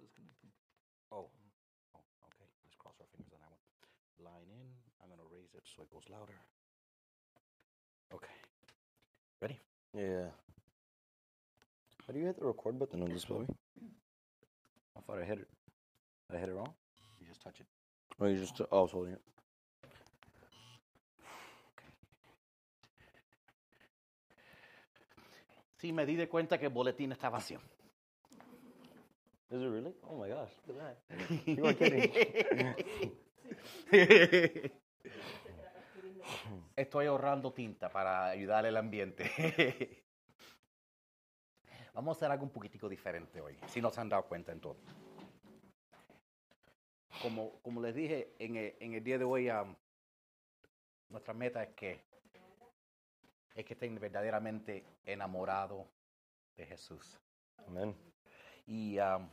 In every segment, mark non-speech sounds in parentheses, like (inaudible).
disconnecting. Oh. oh, okay. Let's cross our fingers on that one. Line in. I'm going to raise it so it goes louder. Okay. Ready? Yeah. How do you hit the record button on this movie? I thought I hit it. Did I hit it wrong? You just touch it. Oh, you just. Oh, I was holding it. Sí, me di de cuenta que el boletín está vacío. Is it really? Oh my gosh, look at that. (laughs) You are kidding. (laughs) Estoy ahorrando tinta para ayudar al ambiente. (laughs) Vamos a hacer algo un poquitico diferente hoy, si no se han dado cuenta en todo. Como, como les dije, en el, en el día de hoy, um, nuestra meta es que, es que estén verdaderamente enamorados de Jesús. Amen. Y, um,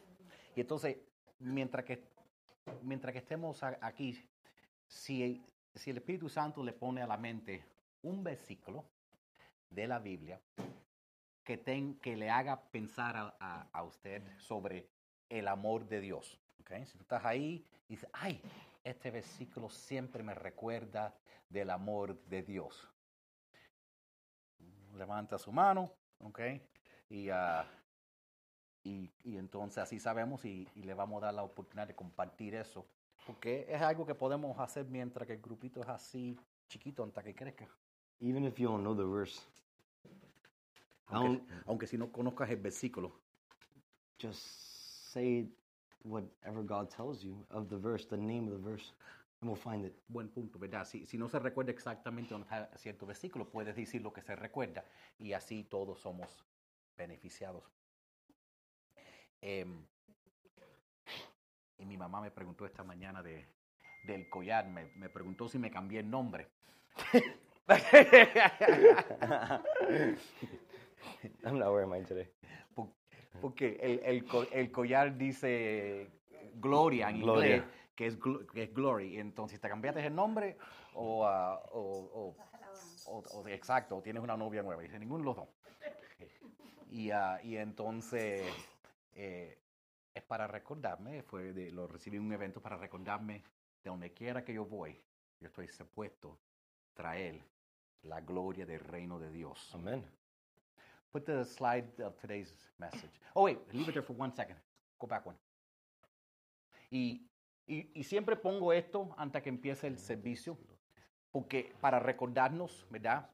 y entonces, mientras que, mientras que estemos aquí, si, si el Espíritu Santo le pone a la mente un versículo de la Biblia que, ten- que le haga pensar a, a- usted sobre el amor de Dios. ¿ok? Si tú estás ahí y dices, ay, este versículo siempre me recuerda del amor de Dios. Levanta su mano, ¿ok? Y, ah, y, y entonces así sabemos y, y le vamos a dar la oportunidad de compartir eso. Porque es algo que podemos hacer mientras que el grupito es así chiquito hasta que crezca. Even if you don't know the verse, Aunque, aunque si no conozcas el versículo. just say whatever God tells you of the verse, the name of the verse, and we'll find it. Buen punto, ¿verdad? Si, si no se recuerda exactamente dónde está cierto versículo, puedes decir lo que se recuerda y así todos somos beneficiados. Em, y mi mamá me preguntó esta mañana de, del collar, me, me preguntó si me cambié el nombre. I'm not wearing mine today. Por- Porque el, el, el collar dice Gloria en Gloria. inglés, que es, que es Glory. Entonces, ¿te cambiaste el nombre o, ah, o, o- o- exacto, o tienes una novia nueva? Dice, ninguno de los dos. Y, ah, y entonces, eh, es para recordarme, fue de, lo recibí en un evento para recordarme de donde quiera que yo voy, yo estoy supuesto traer la gloria del reino de Dios. Amen. Put the slide of today's message. Oh, wait, leave it there for one second. Go back one. Y, y, y siempre pongo esto antes que empiece el servicio, porque para recordarnos, ¿verdad?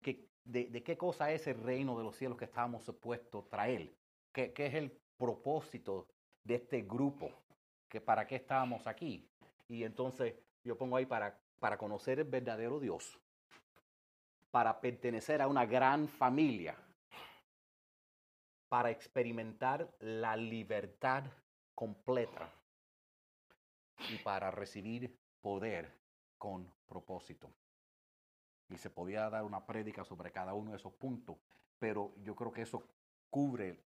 Que, de, de qué cosa es el reino de los cielos que estábamos supuestos traer. ¿Qué, qué es el propósito de este grupo? Que ¿Para qué estábamos aquí? Y entonces yo pongo ahí para, para conocer el verdadero Dios, para pertenecer a una gran familia, para experimentar la libertad completa y para recibir poder con propósito. Y se podía dar una prédica sobre cada uno de esos puntos, pero yo creo que eso cubre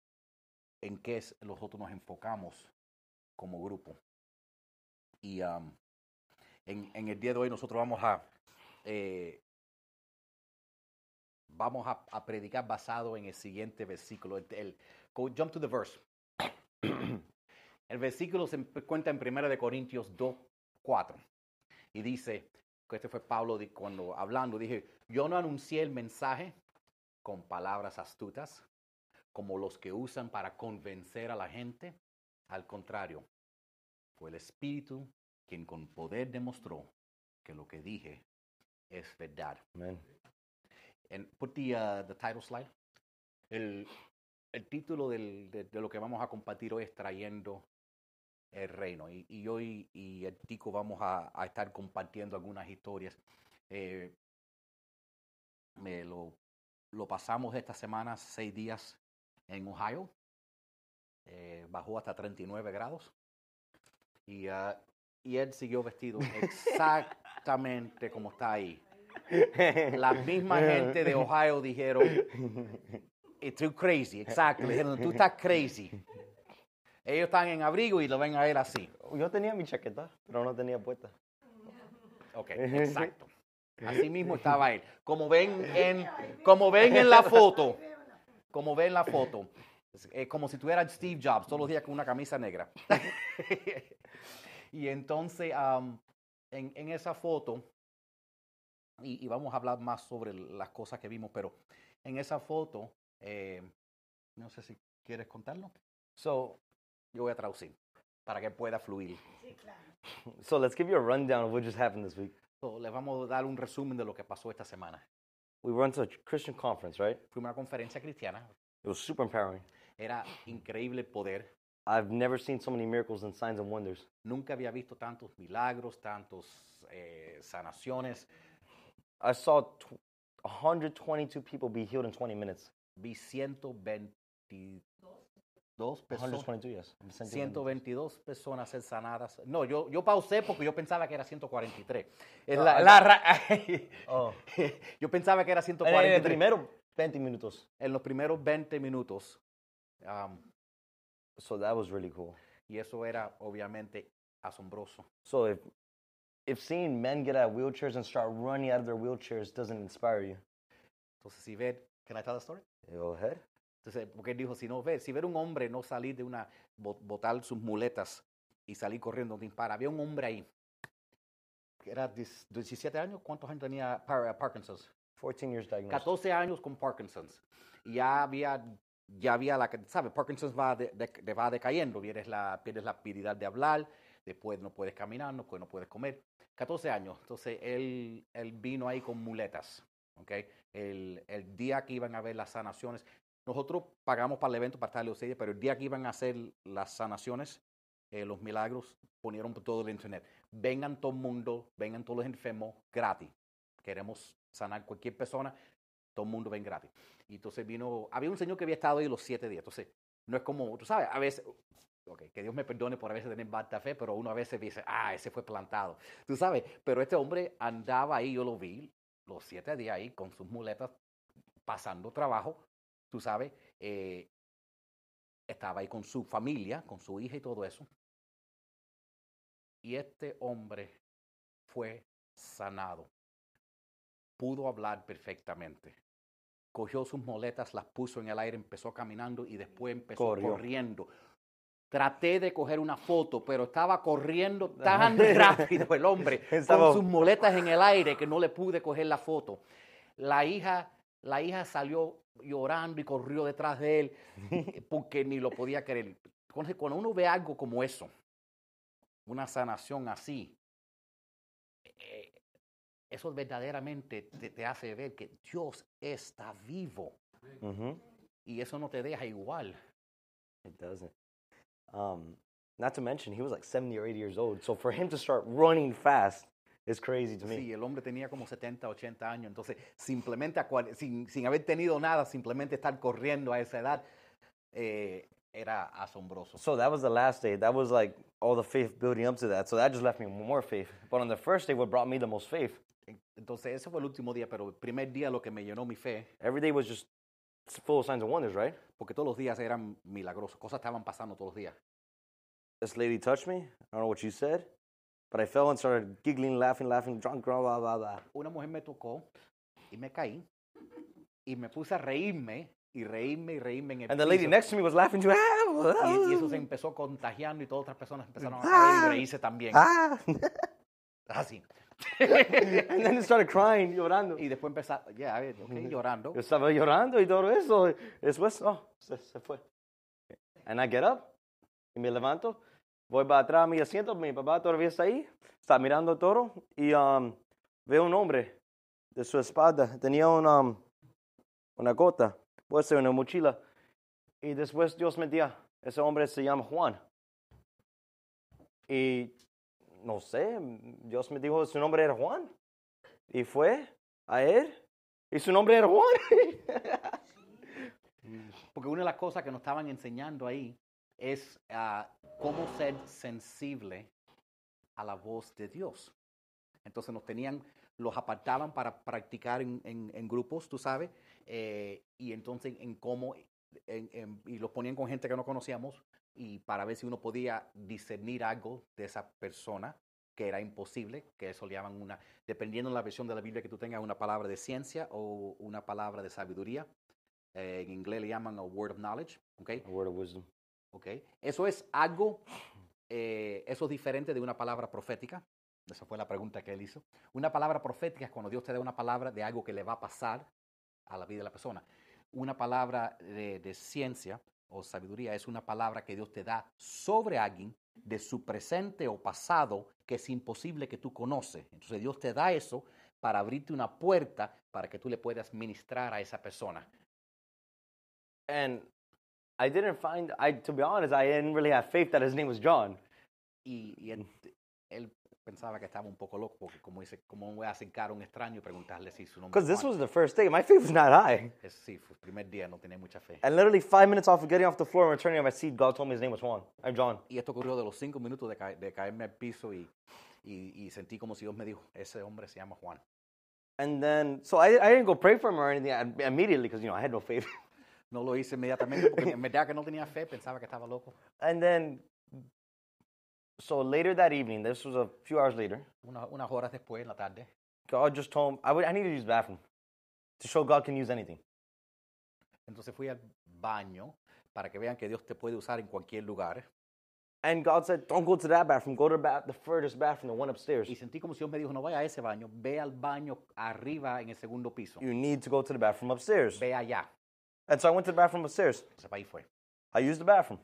en qué es- nosotros nos enfocamos como grupo. Y am, en, en el día de hoy nosotros vamos a eh, vamos a, predicar basado en el siguiente versículo. El, go, jump to the verse. (clears throat) el versículo se encuentra en 1 de Corintios 2, 4. Y dice, que este fue Pablo cuando hablando, dije, yo no anuncié el mensaje con palabras astutas, como los que usan para convencer a la gente. Al contrario, fue el Espíritu quien con poder demostró que lo que dije es verdad. Amen. And put the, uh, the title slide. El, el título del- de, de lo que vamos a compartir hoy es Trayendo el Reino. Y, y hoy y el Tico vamos a, a estar compartiendo algunas historias. Eh, me lo, lo pasamos esta semana seis días en Ohio. Eh, bajó hasta 39 grados. Y, uh, y él siguió vestido exactamente como está ahí. La misma gente de Ohio dijeron, it's too crazy, exacto. Le dijeron, tú estás crazy. Ellos están en abrigo y lo ven a él así. Yo tenía mi chaqueta, pero no tenía puesta. Ok, exacto. Así mismo estaba él. Como ven en, como ven en la foto, como ven en la foto, Es es como si tuviera Steve Jobs todos los días con una camisa negra. (laughs) y entonces, am, en, en esa foto, y, y vamos a hablar más sobre las cosas que vimos, pero en esa foto, eh, no sé si quieres contarlo. So, Yo voy a traducir para que pueda fluir. so let's give you a rundown of what just happened this week. So, les vamos a dar un resumen de lo que pasó esta semana. We went to a Christian conference, right? Fuimos a una conferencia cristiana. It was super empowering. Era increíble poder. I've never seen so many miracles and signs and wonders. Nunca había visto tantos milagros, tantos eh, sanaciones. I saw 122 people be healed in 20 minutes. Vi 122 personas. 122, yes. 122 personas ser sanadas. No, yo, yo pausé porque yo pensaba que era 143. Es No, la- la ra- (laughs) Oh. (laughs) yo pensaba que era En el 143. primero 20 minutos. En los primeros 20 minutos. um, So that was really cool. y eso era obviamente asombroso. So if if seeing men get out of wheelchairs and start running out of their wheelchairs doesn't inspire you, Entonces, si ver, can I tell the story? go ahead. Entonces, porque él dijo, si no ver, si ver un hombre no salir de una, bo- botar sus muletas y salir corriendo donde dispara. Había un hombre ahí, era 10 17 años, ¿cuántos años tenía Par- Parkinson's? 14 years diagnosed. 14 años con Parkinson's. Y ya había, ya había la, que- ¿sabes? Parkinson's va, de- de- va decayendo, pierdes la, pierdes la habilidad de hablar, después no puedes caminar, no, no puedes comer. 14 años, entonces él, él vino ahí con muletas, ¿ok? El, el día que iban a ver las sanaciones, nosotros pagamos para el evento, para estar en pero el día que iban a hacer las sanaciones, eh, los milagros, ponieron por todo el internet. Vengan todo el mundo, vengan todos los enfermos gratis. Queremos sanar cualquier persona, todo el mundo ven gratis. Y entonces vino, había un señor que había estado ahí los siete días. Entonces, no es como, tú sabes, a veces, ok, que Dios me perdone por a veces tener falta fe, pero uno a veces dice, ah, ese fue plantado. Tú sabes, pero este hombre andaba ahí, yo lo vi, los siete días ahí con sus muletas, pasando trabajo, tú sabes, eh, estaba ahí con su familia, con su hija y todo eso. Y este hombre fue sanado. Pudo hablar perfectamente. Cogió sus muletas, las puso en el aire, empezó caminando y después empezó Corrió. corriendo. Traté de coger una foto, pero estaba corriendo (laughs) tan rápido el hombre (laughs) Estaba- con sus muletas en el aire que no le pude coger la foto. La hija, la hija salió llorando y corrió detrás de él (laughs) porque ni lo podía creer. Entonces, cuando uno ve algo como eso, una sanación así, eh, eso verdaderamente te, te hace ver que Dios está vivo hmm y eso no te deja igual. It doesn't. Um, not to mention, he was like 70 or 80 years old. So for him to start running fast is crazy to me. Sí, el hombre tenía como 70, 80 años, entonces simplemente a cual- sin, sin haber tenido nada, simplemente estar corriendo a esa edad, eh, era asombroso. So that was the last day. That was like all the faith building up to that. So that just left me more faith. But on the first day, what brought me the most faith, Entonces ese fue el último día, pero el primer día lo que me llenó mi fe, every day was just full of signs and wonders, right? porque todos los días eran milagrosos, cosas estaban pasando todos los días. This lady touched me. I don't know what she said, but I fell and started giggling, laughing, laughing, drunk, blah, blah, blah, blah. Una mujer me tocó y me caí y me puse a reírme y reírme y reírme en el And the lady piso. next to me was laughing too. y, y eso se empezó contagiando y todas otras personas empezaron a reír y reírse también. Ah! (laughs) Así. (laughs) and then it started crying, llorando. Y después empezar, ya, a ver, ok, llorando. Yo estaba llorando y todo eso. Después, oh, se, se fue. And I get up y me levanto. Voy para atrás a mi asiento. Mi papá todavía está ahí. Está mirando todo. Y um, veo un hombre de su espalda. Tenía una, um, una gota. Puede ser una mochila. Y después Dios me dio. Ese hombre se llama Juan. Y no sé, Dios me dijo su nombre era Juan. Y fue a él. Y su nombre era Juan. (laughs) Porque una de las cosas que nos estaban enseñando ahí es ah, cómo ser sensible a la voz de Dios. Entonces nos tenían, los apartaban para practicar en, en- grupos, tú sabes, eh, y entonces en cómo, y los ponían con gente que no conocíamos y para ver si uno podía discernir algo de esa persona que era imposible, que eso le llaman una, dependiendo de la versión de la Biblia que tú tengas, una palabra de ciencia o una palabra de sabiduría. eh, en inglés le llaman a word of knowledge, ¿ok? A word of wisdom. ¿Ok? Eso es algo, eh, eso es diferente de una palabra profética. Esa fue la pregunta que él hizo. Una palabra profética es cuando Dios te da una palabra de algo que le va a pasar a la vida de la persona. Una palabra de, de ciencia o sabiduría es una palabra que Dios te da sobre alguien de su presente o pasado que es imposible que tú conoces. Entonces Dios te da eso para abrirte una puerta para que tú le puedas ministrar a esa persona. And I didn't find, I to be honest, I didn't really have faith that his name was John. Y, y él, él pensaba que estaba un poco loco porque como dice, ¿cómo voy a acercar a un extraño y preguntarle si su nombre Because this was the first day. My faith was not high. Es- sí, fue el primer día, no tenía mucha fe. And literally five minutes off of getting off the floor and returning to my seat, God told me his name was Juan. I'm John. Y esto ocurrió de los cinco minutos de, caer- de caerme al piso y, y, y sentí como si Dios me dijo, ese hombre se llama Juan. And then, so I, I didn't go pray for him or anything I- immediately because, you know, I had no faith. (laughs) No lo hice inmediatamente porque en verdad que no tenía fe, pensaba que estaba loco. and then, so later that evening, this was a few hours later, Una- unas horas después, en la tarde, God just told him, I, would, I need to use the bathroom to show God can use anything. entonces fui al baño para que vean que Dios te puede usar en cualquier lugar. And God said, don't go to that bathroom. Go to the, ba- the furthest bathroom, the one upstairs. Y sentí como si Dios me dijo, no vaya a ese baño, ve al baño arriba en el segundo piso. You need to go to the bathroom upstairs. Ve allá. And so I went to the bathroom upstairs. Ahí fue, I used the bathroom.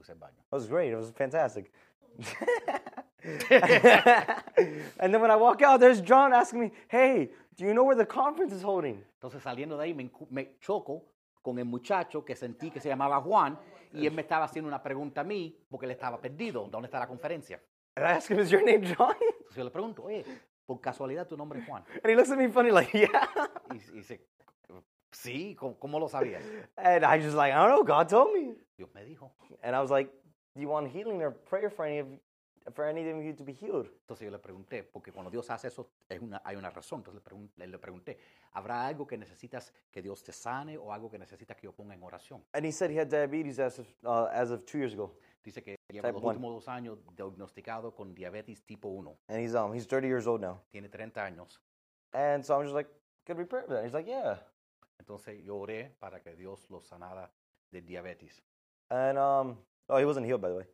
usé el baño. It was great. It was fantastic. (laughs) (laughs) and then when I walk out, there's John asking me, hey, do you know where the conference is holding? Entonces saliendo de ahí me, choco con el muchacho que sentí que se llamaba Juan y él me estaba haciendo una pregunta a mí porque él estaba perdido. ¿Dónde está la conferencia? And I ask him, is your name John? Entonces yo le pregunto, oye, por casualidad tu nombre es Juan. And he looks at me funny, like, (laughs) yeah. Y, y dice, sí, ¿cómo, cómo lo sabías? (laughs) And I just like, I don't know, God told me. Dios me dijo. And I was like, do you want healing or prayer for any of for any of you to be healed? Entonces yo le pregunté, porque cuando Dios hace eso es una, hay una razón. Entonces le, pregun- le- le pregunté, ¿habrá algo que necesitas que Dios te sane o algo que necesitas que yo ponga en oración? And he said he had diabetes as of, uh, as of two years ago. Dice que lleva Type los one. últimos dos años diagnosticado con diabetes tipo 1. And he's um he's 30 years old now. Tiene 30 años. And so I'm just like, could we pray for that? He's like, yeah. Entonces yo oré para que Dios lo sanara de diabetes. And um oh he wasn't healed by the way.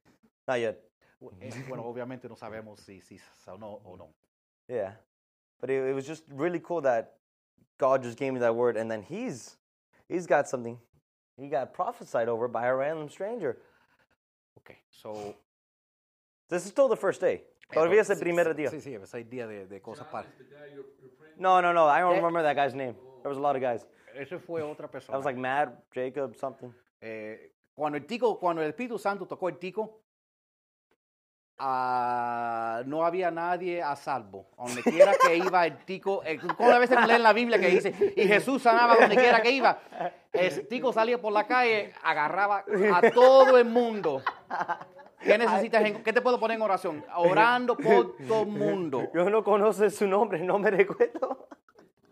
Not yet. Bu- eh, Bueno, obviamente no sabemos si, si sanó o no. Yeah. But it, it was just really cool that God just gave me that word and then he's he's got something he got prophesied over by a random stranger. Ok, so... This is still the first day. Todavía es el primer día. Sí, sí, es el día de, de cosas para... No, no, no. I don't Eh. remember that guy's name. There was a lot of guys. Ese fue otra I persona. was like Matt, Jacob, something. Eh, cuando el tico, cuando el Espíritu Santo tocó el tico, ah, no había nadie a salvo. Donde quiera que (laughs) iba el tico, eh, como a veces leen la Biblia que dice, y Jesús sanaba donde quiera que iba. El tico salía por la calle, agarraba a todo el mundo. ¿Qué necesitas? en- ¿Qué te puedo poner en oración? Orando por todo el mundo. Yo no conoce su nombre, no me recuerdo.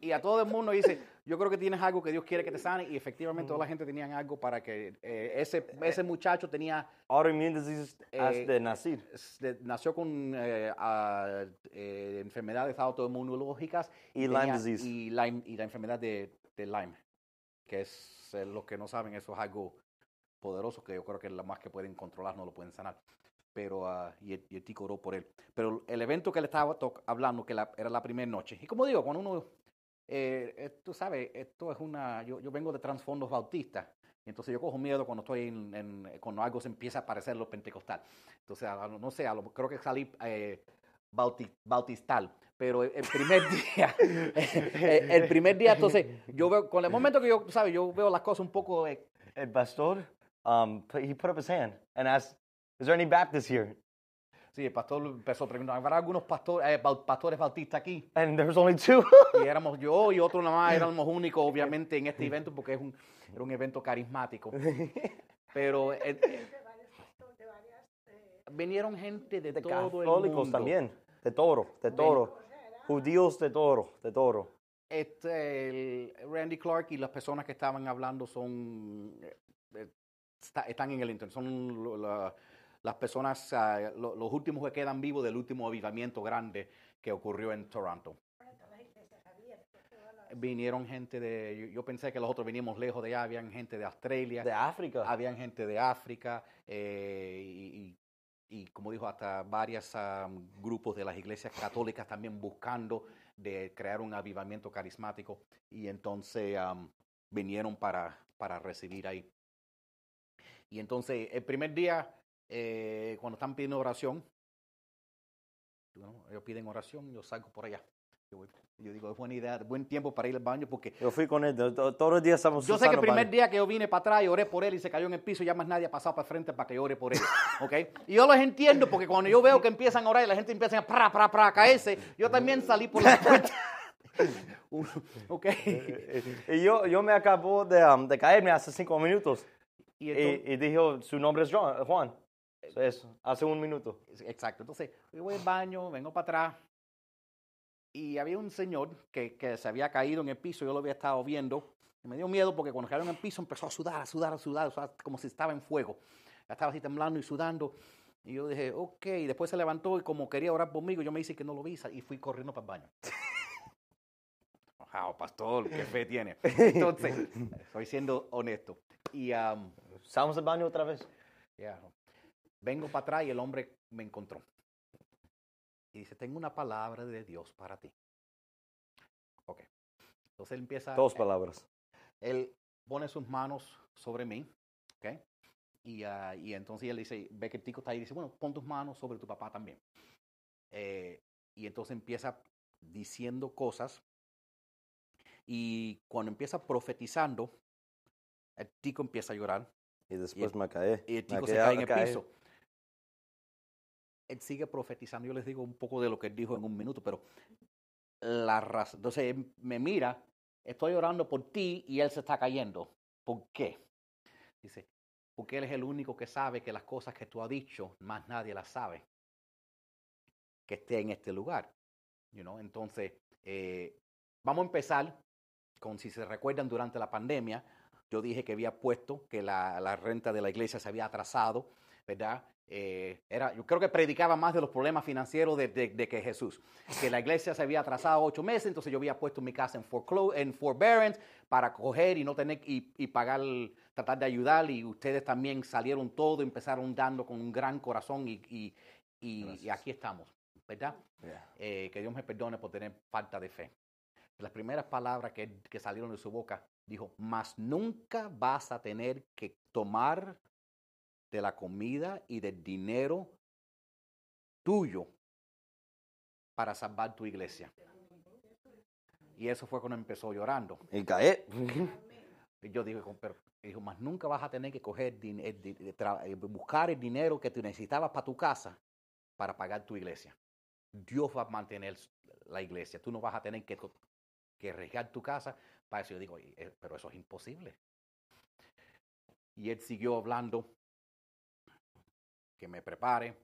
Y a todo el mundo dice, yo creo que tienes algo que Dios quiere que te sane. Y efectivamente toda la gente tenía algo para que eh, ese, ese muchacho tenía Autoimmune disease as Eh, de nacir. se- nació con eh, ah, eh, enfermedades autoinmunológicas Y Lyme disease. y, Lyme- y la enfermedad de, de Lyme, que es eh, los que no saben, eso es algo poderoso que yo creo que lo más que pueden controlar no lo pueden sanar. Pero, ah, y, el, y el tico oró por él. Pero el evento que le estaba hablando, que la- era la primera noche, y como digo, cuando uno, eh, eh, tú sabes, esto es una, yo, yo vengo de trasfondos bautistas, entonces yo cojo miedo cuando estoy en, en- cuando algo se empieza a parecer lo pentecostal. Entonces, no sé, lo- creo que salí eh, bauti- bautistal. Pero el, el primer (laughs) día, el, el primer día, entonces, yo veo, con el momento que yo, sabes, yo veo las cosas un poco, eh, El pastor, um, he put up his hand and asked, "Is there any Baptists here?" Sí, el pastor empezó a preguntar, ¿habrá algunos pastores, eh, pastores bautistas aquí? And there was only two. Y éramos yo y otro nada más, éramos únicos, obviamente, en este evento, porque es un, era un evento carismático. Pero eh, eh, vinieron gente de, de todo el mundo. también, de toro, de toro. Judíos de toro, de toro. Este, el Randy Clark y las personas que estaban hablando son eh, eh, está- están en el internet, son la- las personas, ah, lo- los últimos que quedan vivos del último avivamiento grande que ocurrió en Toronto. vinieron gente de, yo, yo pensé que los otros veníamos lejos de allá, habían gente de Australia, De África. habían gente de África eh, y, y- como dijo, hasta varios grupos de las iglesias católicas también buscando de crear un avivamiento carismático y entonces am, vinieron para, para recibir ahí. Y entonces el primer día, eh, cuando están pidiendo oración, bueno, ellos piden oración, yo salgo por allá. Yo, voy- yo digo, es buena idea, buen tiempo para ir al baño porque Yo fui con él. to- to- Todos los días estamos yo sé que el primer día que yo vine para atrás y oré por él y se cayó en el piso, ya más nadie ha pasado para frente para que yo ore por él. (laughs) ¿ok? Y yo los entiendo porque cuando yo veo que empiezan a orar y la gente empieza a pra, pra, pra, a caerse, yo también salí por la (laughs) puerta. (laughs) ¿Ok? Y yo, yo me acabo de, um, de caerme hace cinco minutos. Y Y, y dijo, su nombre es Juan. Juan. Eso, hace un minuto. Exacto. Entonces, yo voy al baño, vengo para atrás. Y había un señor que, que se había caído en el piso, yo lo había estado viendo. Y me dio miedo porque cuando cayó en el piso empezó a sudar, a sudar, a sudar, a sudar, como si estaba en fuego. Ya Estaba así temblando y sudando. Y yo dije, ok. Y después se levantó y como quería orar conmigo, yo me hice que no lo vi y fui corriendo para el baño. (laughs) Wow, pastor, qué fe tiene. (laughs) Entonces, estoy siendo honesto. Y am, ¿Estamos al baño otra vez? ya. Vengo para atrás y el hombre me encontró. Y dice, tengo una palabra de Dios para ti. Ok. Entonces él empieza... Dos eh, palabras. Él pone sus manos sobre mí. Ok. Y, ah, y entonces él dice, ve que el tico está ahí y dice, bueno, pon tus manos sobre tu papá también. Eh, y entonces empieza diciendo cosas. Y cuando empieza profetizando, el tico empieza a llorar. Y después me caí. Y el Me chico se quedé- cae en el caí. piso. Él sigue profetizando. Yo les digo un poco de lo que él dijo en un minuto, pero la razón. Entonces él me mira, estoy orando por ti y él se está cayendo. ¿Por qué? Dice, porque él es el único que sabe que las cosas que tú has dicho, más nadie las sabe. Que esté en este lugar. You know? Entonces, eh, vamos a empezar con, si se recuerdan, durante la pandemia, yo dije que había puesto que la, la renta de la iglesia se había atrasado, ¿verdad? Eh, era, yo creo que predicaba más de los problemas financieros de, de- de que Jesús. Que la iglesia se había atrasado ocho meses, entonces yo había puesto mi casa en, en forbearance para coger y no tener y, y pagar, tratar de ayudar. Y ustedes también salieron todo, empezaron dando con un gran corazón y, y- y- aquí estamos, ¿verdad? Yeah. Eh, que Dios me perdone por tener falta de fe. Las primeras palabras que, que salieron de su boca dijo, mas nunca vas a tener que tomar de la comida y del dinero tuyo para salvar tu iglesia. Y eso fue cuando empezó llorando. Y caí. Y yo dije, pero dijo, más nunca vas a tener que coger el tra- eh, buscar el dinero que tú necesitabas para tu casa para pagar tu iglesia. Dios va a mantener la iglesia. Tú no vas a tener que, que arriesgar tu casa para eso. Yo digo, "Y, eh, pero eso es imposible. Y él siguió hablando que me prepare,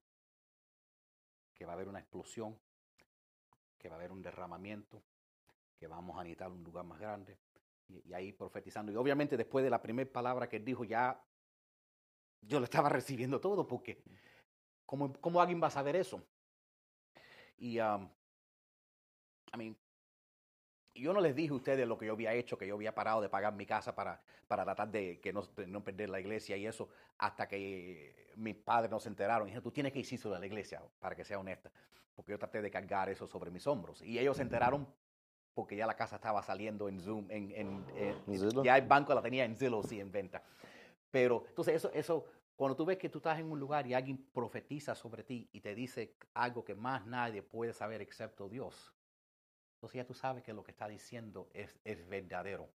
que va a haber una explosión, que va a haber un derramamiento, que vamos a necesitar un lugar más grande. Y, y ahí profetizando. Y obviamente después de la primera palabra que él dijo, ya yo lo estaba (laughs) recibiendo todo, porque ¿cómo, cómo alguien va a saber eso? Y, um, I mean, yo no les dije a ustedes lo que yo había hecho, que yo había parado de pagar mi casa para, para tratar de que no, de no perder la iglesia y eso, hasta que mis padres no se enteraron. Y dije, tú tienes que ir sobre la iglesia, para que sea honesta, porque yo traté de cargar eso sobre mis hombros. Y ellos se enteraron porque ya la casa estaba saliendo en Zoom, en, en, en- ya el banco la tenía en Zillow, sí, en venta. Pero, entonces, eso, eso, cuando tú ves que tú estás en un lugar y alguien profetiza sobre ti y te dice algo que más nadie puede saber excepto Dios, entonces ya tú sabes que lo que está diciendo es, es verdadero.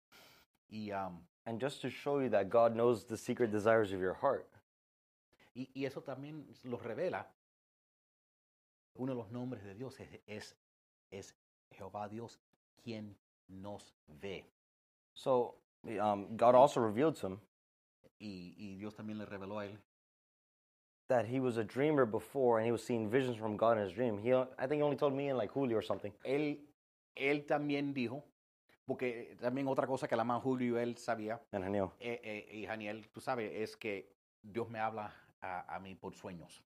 Y, um, And just to show you that God knows the secret desires of your heart. y, y eso también lo revela. Uno de los nombres de Dios es, es, es Jehová Dios quien nos ve. So um, God also revealed to him Y, y Dios también le reveló a él that he was a dreamer before and he was seeing visions from God in his dream. He, I think he only told me in like Julio or something. él, él también dijo, porque también otra cosa que la más Julio y él sabía, knew. eh, eh, y Daniel, tú sabes, es que Dios me habla a, a mí por sueños,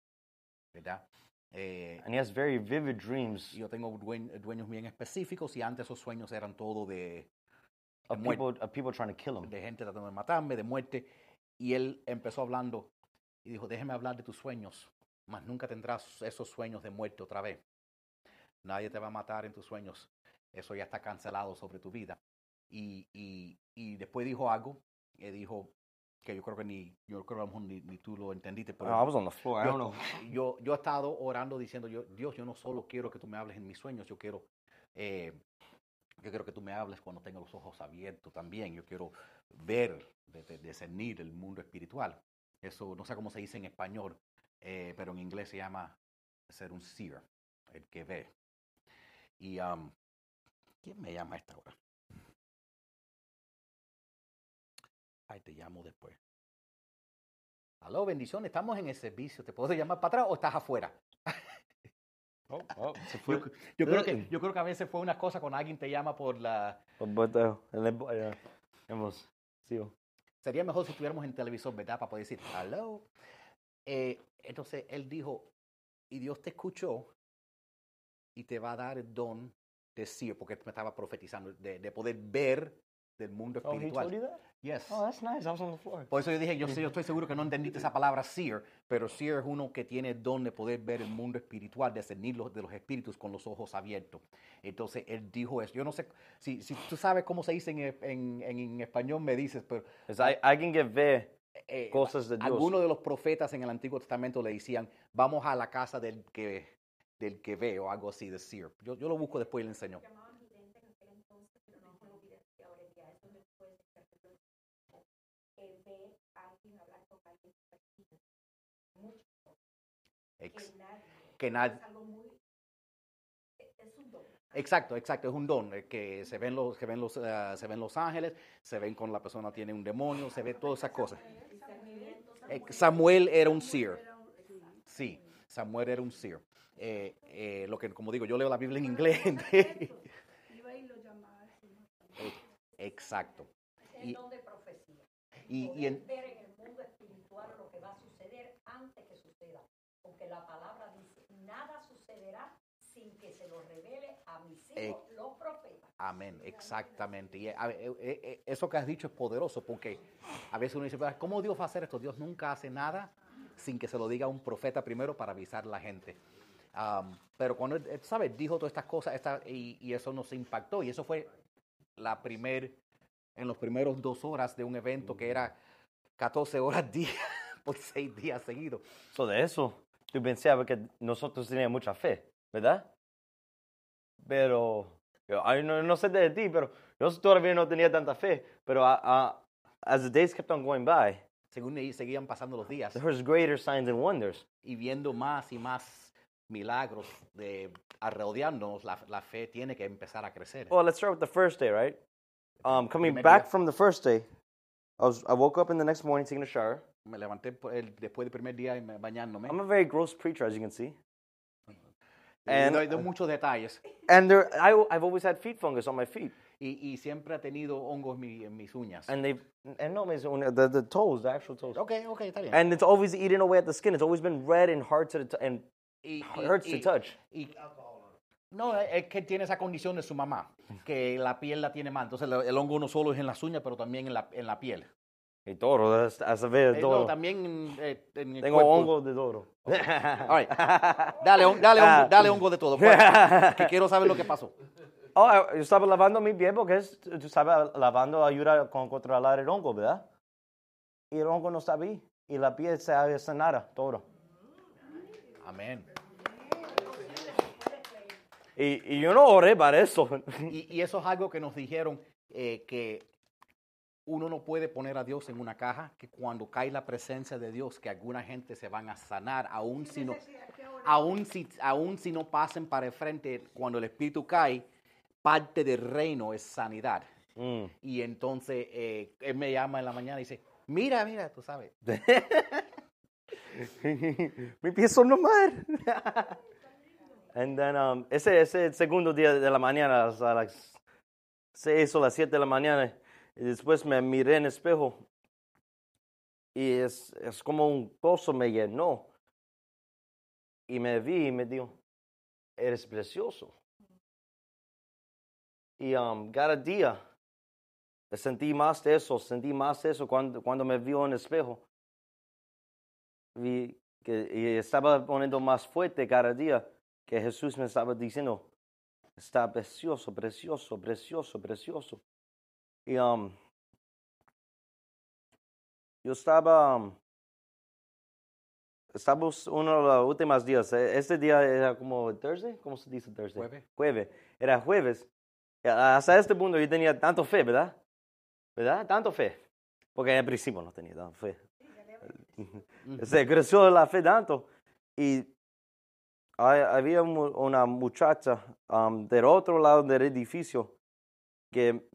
¿verdad? Eh, And he has very vivid dreams yo tengo dueños bien específicos y antes esos sueños eran todo de, of muerte. people, of people trying to kill him. de gente tratando de matarme, de muerte. Y él empezó hablando y dijo, déjeme hablar de tus sueños, mas nunca tendrás esos sueños de muerte otra vez. Nadie te va a matar en tus sueños. Eso ya está cancelado sobre tu vida. Y, y, y después dijo algo, que dijo que yo creo que ni, yo creo que ni, ni tú lo entendiste, pero Oh, I was on the floor. I yo, don't know. yo, yo he estado orando diciendo, yo, Dios, yo no solo quiero que tú me hables en mis sueños, yo quiero, eh, yo quiero que tú me hables cuando tenga los ojos abiertos también. Yo quiero ver, de- de- discernir el mundo espiritual. Eso no sé cómo se dice en español, eh, pero en inglés se llama ser un seer, el que ve. Y, um, ¿quién me llama a esta hora? Ay, te llamo después. Aló, bendición, estamos en el servicio. ¿Te puedo llamar para atrás o estás afuera? Oh, oh, se Yo, fue. yo creo que, yo creo que a veces fue una cosa cuando alguien te llama por la... Then, uh, hemos sido. Sería mejor si estuviéramos en televisor, ¿verdad? Para poder decir, hello. Eh, entonces él dijo, y Dios te escuchó y te va a dar el don decir, porque me estaba profetizando, de, de poder ver del mundo Oh, he espiritual. told you that? Yes. Oh, that's nice. I was on the floor. Por eso yo dije, yo, sé- yo estoy seguro que no entendiste esa palabra seer, pero seer es uno que tiene el don de poder ver el mundo espiritual, de discernir los, de los espíritus con los ojos abiertos. Entonces él dijo eso. Yo no sé, si, si tú sabes cómo se dice en, en, en, en español, me dices, pero Because I, I can get ve eh, cosas de Dios. algunos de los profetas en el Antiguo Testamento le decían, vamos a la casa del que, del que ve o algo así de seer. Yo, yo lo busco después y le enseño. eh, con que Ex- nadie. don. Exacto, exacto, es un don eh, que se ven los, que ven los, eh, se ven los ángeles, se ven cuando la persona tiene un demonio, se ve todas esas cosas. Samuel era un seer. Sí, Samuel era un seer. Eh, eh, lo que, como digo, yo leo la Biblia en inglés. Señor. Exacto. Y-. Y, en- ver en el mundo espiritual lo que va a suceder antes que suceda. Porque la palabra dice: nada sucederá sin que se lo revele a mis Eh, hijos, los profetas. amén, exactamente. Y eh, a- eh, eh, eh, eso que has dicho es poderoso porque a veces uno dice, "Pero, ¿cómo Dios va a hacer esto? Dios nunca hace nada sin que se lo diga a un profeta primero para avisar a la gente. Am, pero cuando él, ¿sabes? Dijo todas estas cosas esta- y, y eso nos impactó. Y eso fue la primer, en los primeros dos horas de un evento que era 14 horas (laughs) día por seis días seguidos. So de eso, tú pensabas que nosotros teníamos mucha fe, ¿verdad? Pero, yo, no, no sé de ti, pero yo todavía no tenía tanta fe. Pero ah, as the days kept on going by, Según seguían pasando los días there was greater signs and wonders. y viendo más y más milagros de rodeándonos, la, la fe tiene que empezar a crecer. Well, let's start with the first day, right? Um, coming Primer back día. from the first day, I, was, I woke up in the next morning taking a shower. Me levanté por el- después del primer día y me- bañándome. I'm a very gross preacher, as you can see. And- doy, doy muchos detalles. And there, I, I've always had feet fungus on my feet. Y, y siempre he tenido hongos en, mi- en mis uñas. And they, and no, it's on the, the toes, the actual toes. ok, ok, está bien. And it's always eating away at the skin. It's always been red and hard to the t- and y, it hurts to touch. y- no, es que tiene esa condición de su mamá, que la piel la tiene mal. Entonces el, hongo no solo es en las uñas, pero también en la, en la piel. Y toro, a saber Eh, toro. no, también eh, en el Tengo cuerpo. hongo de toro. (laughs) All right. Dale, dale, Ah. hongo, dale hongo de todo. pues, (laughs) que quiero saber lo que pasó. Oh, eh, yo estaba lavando mi pie porque es, tú sabes, lavando ayuda con controlar el hongo, ¿verdad? Y el hongo no está ahí. Y la piel se sanara, todo. Amén. Y, y yo no oré para eso. Y, y eso es algo que nos dijeron eh, que uno no puede poner a Dios en una caja, que cuando cae la presencia de Dios, que alguna gente se van a sanar, aún si no, aún si, aún si no pasen para el frente, cuando el Espíritu cae, parte del reino es sanidad. Mm. Y entonces eh, él me llama en la mañana y dice, mira, mira, tú sabes, (laughs) mi pie son normal. And then, um, ese, ese segundo día de la mañana, a las seis o las siete de la mañana, y después me miré en el espejo y es, es como un pozo me llenó. y me vi y me dijo, eres precioso. Y um, cada día sentí más de eso, sentí más de eso cuando, cuando me vio en el espejo. Vi que y estaba poniendo más fuerte cada día que Jesús me estaba diciendo, está precioso, precioso, precioso, precioso. Y um, yo estaba, um, estamos uno de los últimos días. eh, Este día era como Thursday, ¿cómo se dice Thursday? Jueves. Jueves. Era jueves. Y Hasta este punto yo tenía tanto fe, ¿verdad? ¿Verdad? Tanto fe. Porque al principio no tenía tanta fe. (laughs) Se creció la fe tanto. Y hay- había una muchacha um, del otro lado del edificio que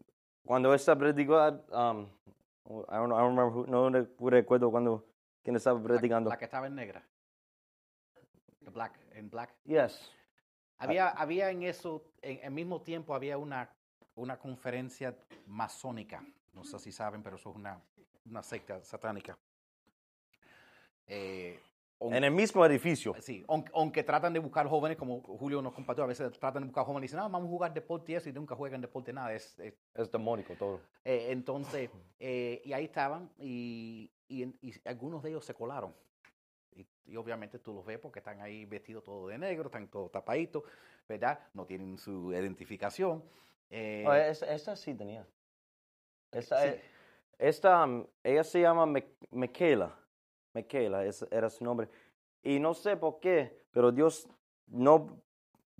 cuando esta predicó, um, I don't, know, I don't remember who- no re- recuerdo cuando quién estaba predicando. La, que estaba en negra. The black, en black. Yes. Había, había en eso, en el mismo tiempo había una, una conferencia masónica. No sé si saben, pero eso es una, una secta satánica. Eh, aunque- En el mismo edificio. Sí, aunque, aunque tratan de buscar jóvenes, como Julio nos compartió, a veces tratan de buscar jóvenes y dicen, no, vamos a jugar deporte y eso, y nunca juegan deporte nada. Es, es- Es demónico todo. eh, entonces, eh, y ahí estaban, y, y, algunos de ellos se colaron. Y, y obviamente tú los ves porque están ahí vestidos todos de negro, están todos tapaditos, ¿verdad? No tienen su identificación. Eh, Oh, esta, esta sí tenía. Esta, sí. esta, ella se llama Mi- Michaela. Michaela ese era su nombre. Y no sé por qué, pero Dios no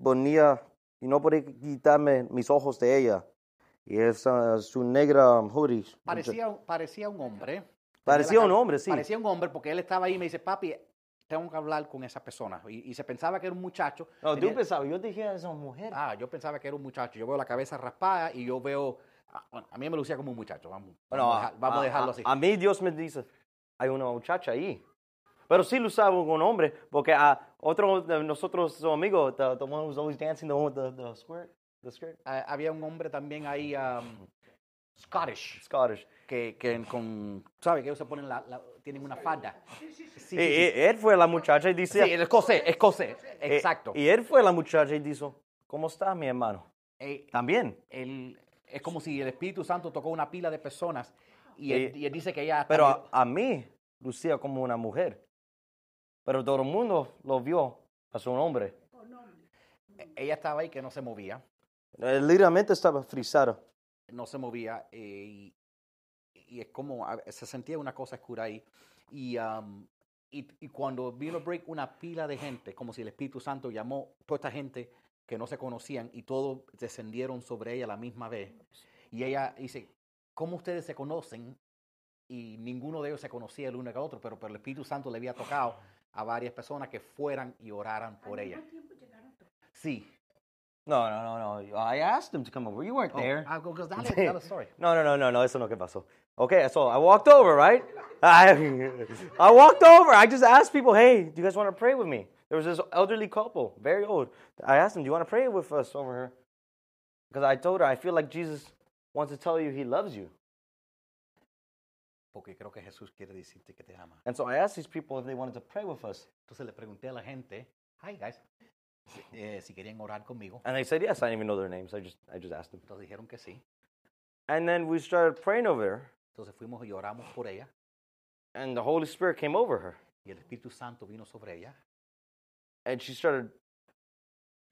ponía y no podía quitarme mis ojos de ella. Y es uh, su negra hoodie. parecía, un- parecía un hombre. Parecía un hombre, sí. Parecía un hombre porque él estaba ahí y me dice, papi, tengo que hablar con esa persona. Y, y se pensaba que era un muchacho. No, tú Tenía- pensabas, yo dije, esa mujer. Ah, yo pensaba que era un muchacho. Yo veo la cabeza raspada y yo veo. ah, bueno, a mí me lucía como un muchacho. Vamos, Bueno, vamos, a, dejar- vamos a dejarlo así. A mí Dios me dice, hay una muchacha ahí. Pero sí lo usaba un hombre, porque a otro de nosotros somos amigos, the, the one who's always dancing, the one with the, the squirt, the skirt, Ah, había un hombre también ahí, um, Scottish, Scottish. que, que con. ¿Sabe? Que ellos se ponen la, la- tienen una falda. Sí, sí, sí. Y, y él fue la muchacha y dice, Sí, el escocés, escocés. eh, Exacto. Y él fue la muchacha y dijo, ¿cómo está mi hermano? Eh, También. él- es como si el Espíritu Santo tocó una pila de personas y él, y él dice que ella. Pero a, a mí lucía como una mujer. Pero todo el mundo lo vio a su hombre. Por nombre. ella estaba ahí que no se movía. Eh, Literalmente estaba frisado. no se movía eh, y, y es como, se sentía una cosa oscura ahí. Y, am, y, y cuando vino break, una pila de gente, como si el Espíritu Santo llamó toda esta gente que no se conocían y todos descendieron sobre ella a la misma vez. Y ella dice, ¿cómo ustedes se conocen? Y ninguno de ellos se conocía el uno al otro, pero, pero el Espíritu Santo le había tocado a varias personas que fueran y oraran por ella. Sí. No, no, no, no. I asked him to come over. You weren't Oh, there. ah, because dale, Sí. dale, sorry. No, no, no, no, no, eso no que pasó. Okay, so I walked over, right? I, I walked over. I just asked people, hey, do you guys want to pray with me? There was this elderly couple, very old. I asked them, do you want to pray with us over here? Because I told her, I feel like Jesus wants to tell you he loves you. Porque creo que Jesús quiere decirte que te ama. And so I asked these people if they wanted to pray with us. Entonces le pregunté a la gente, hi guys, (laughs) eh, si querían orar conmigo. And they said yes. I didn't even know their names. I just, I just asked them. Entonces dijeron que sí. And then we started praying over her, Entonces fuimos y oramos por ella. and the Holy Spirit came over her. Y el Espíritu Santo vino sobre ella. And she started,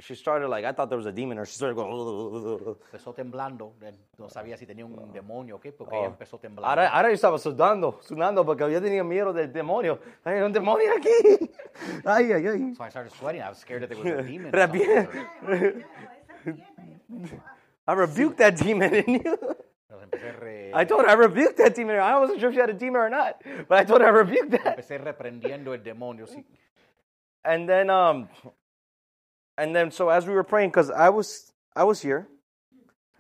she started like, I thought there was a demon, or she started going, (laughs) Empezó temblando. No sabía si tenía un demonio o qué, porque Oh. ella empezó temblando. Ahora, ahora yo estaba sudando, sudando porque yo tenía miedo del demonio. Hay un demonio aquí. (laughs) Ay, ay, ay. So I started sweating. I was scared that there was a demon. (laughs) I rebuked that demon in you. I told her I rebuked that demon. I wasn't sure if she had a demon or not, but I told her I rebuked that. empecé reprendiendo el demonio. Sí. And then, um, and then, so as we were praying, because I was, I was here,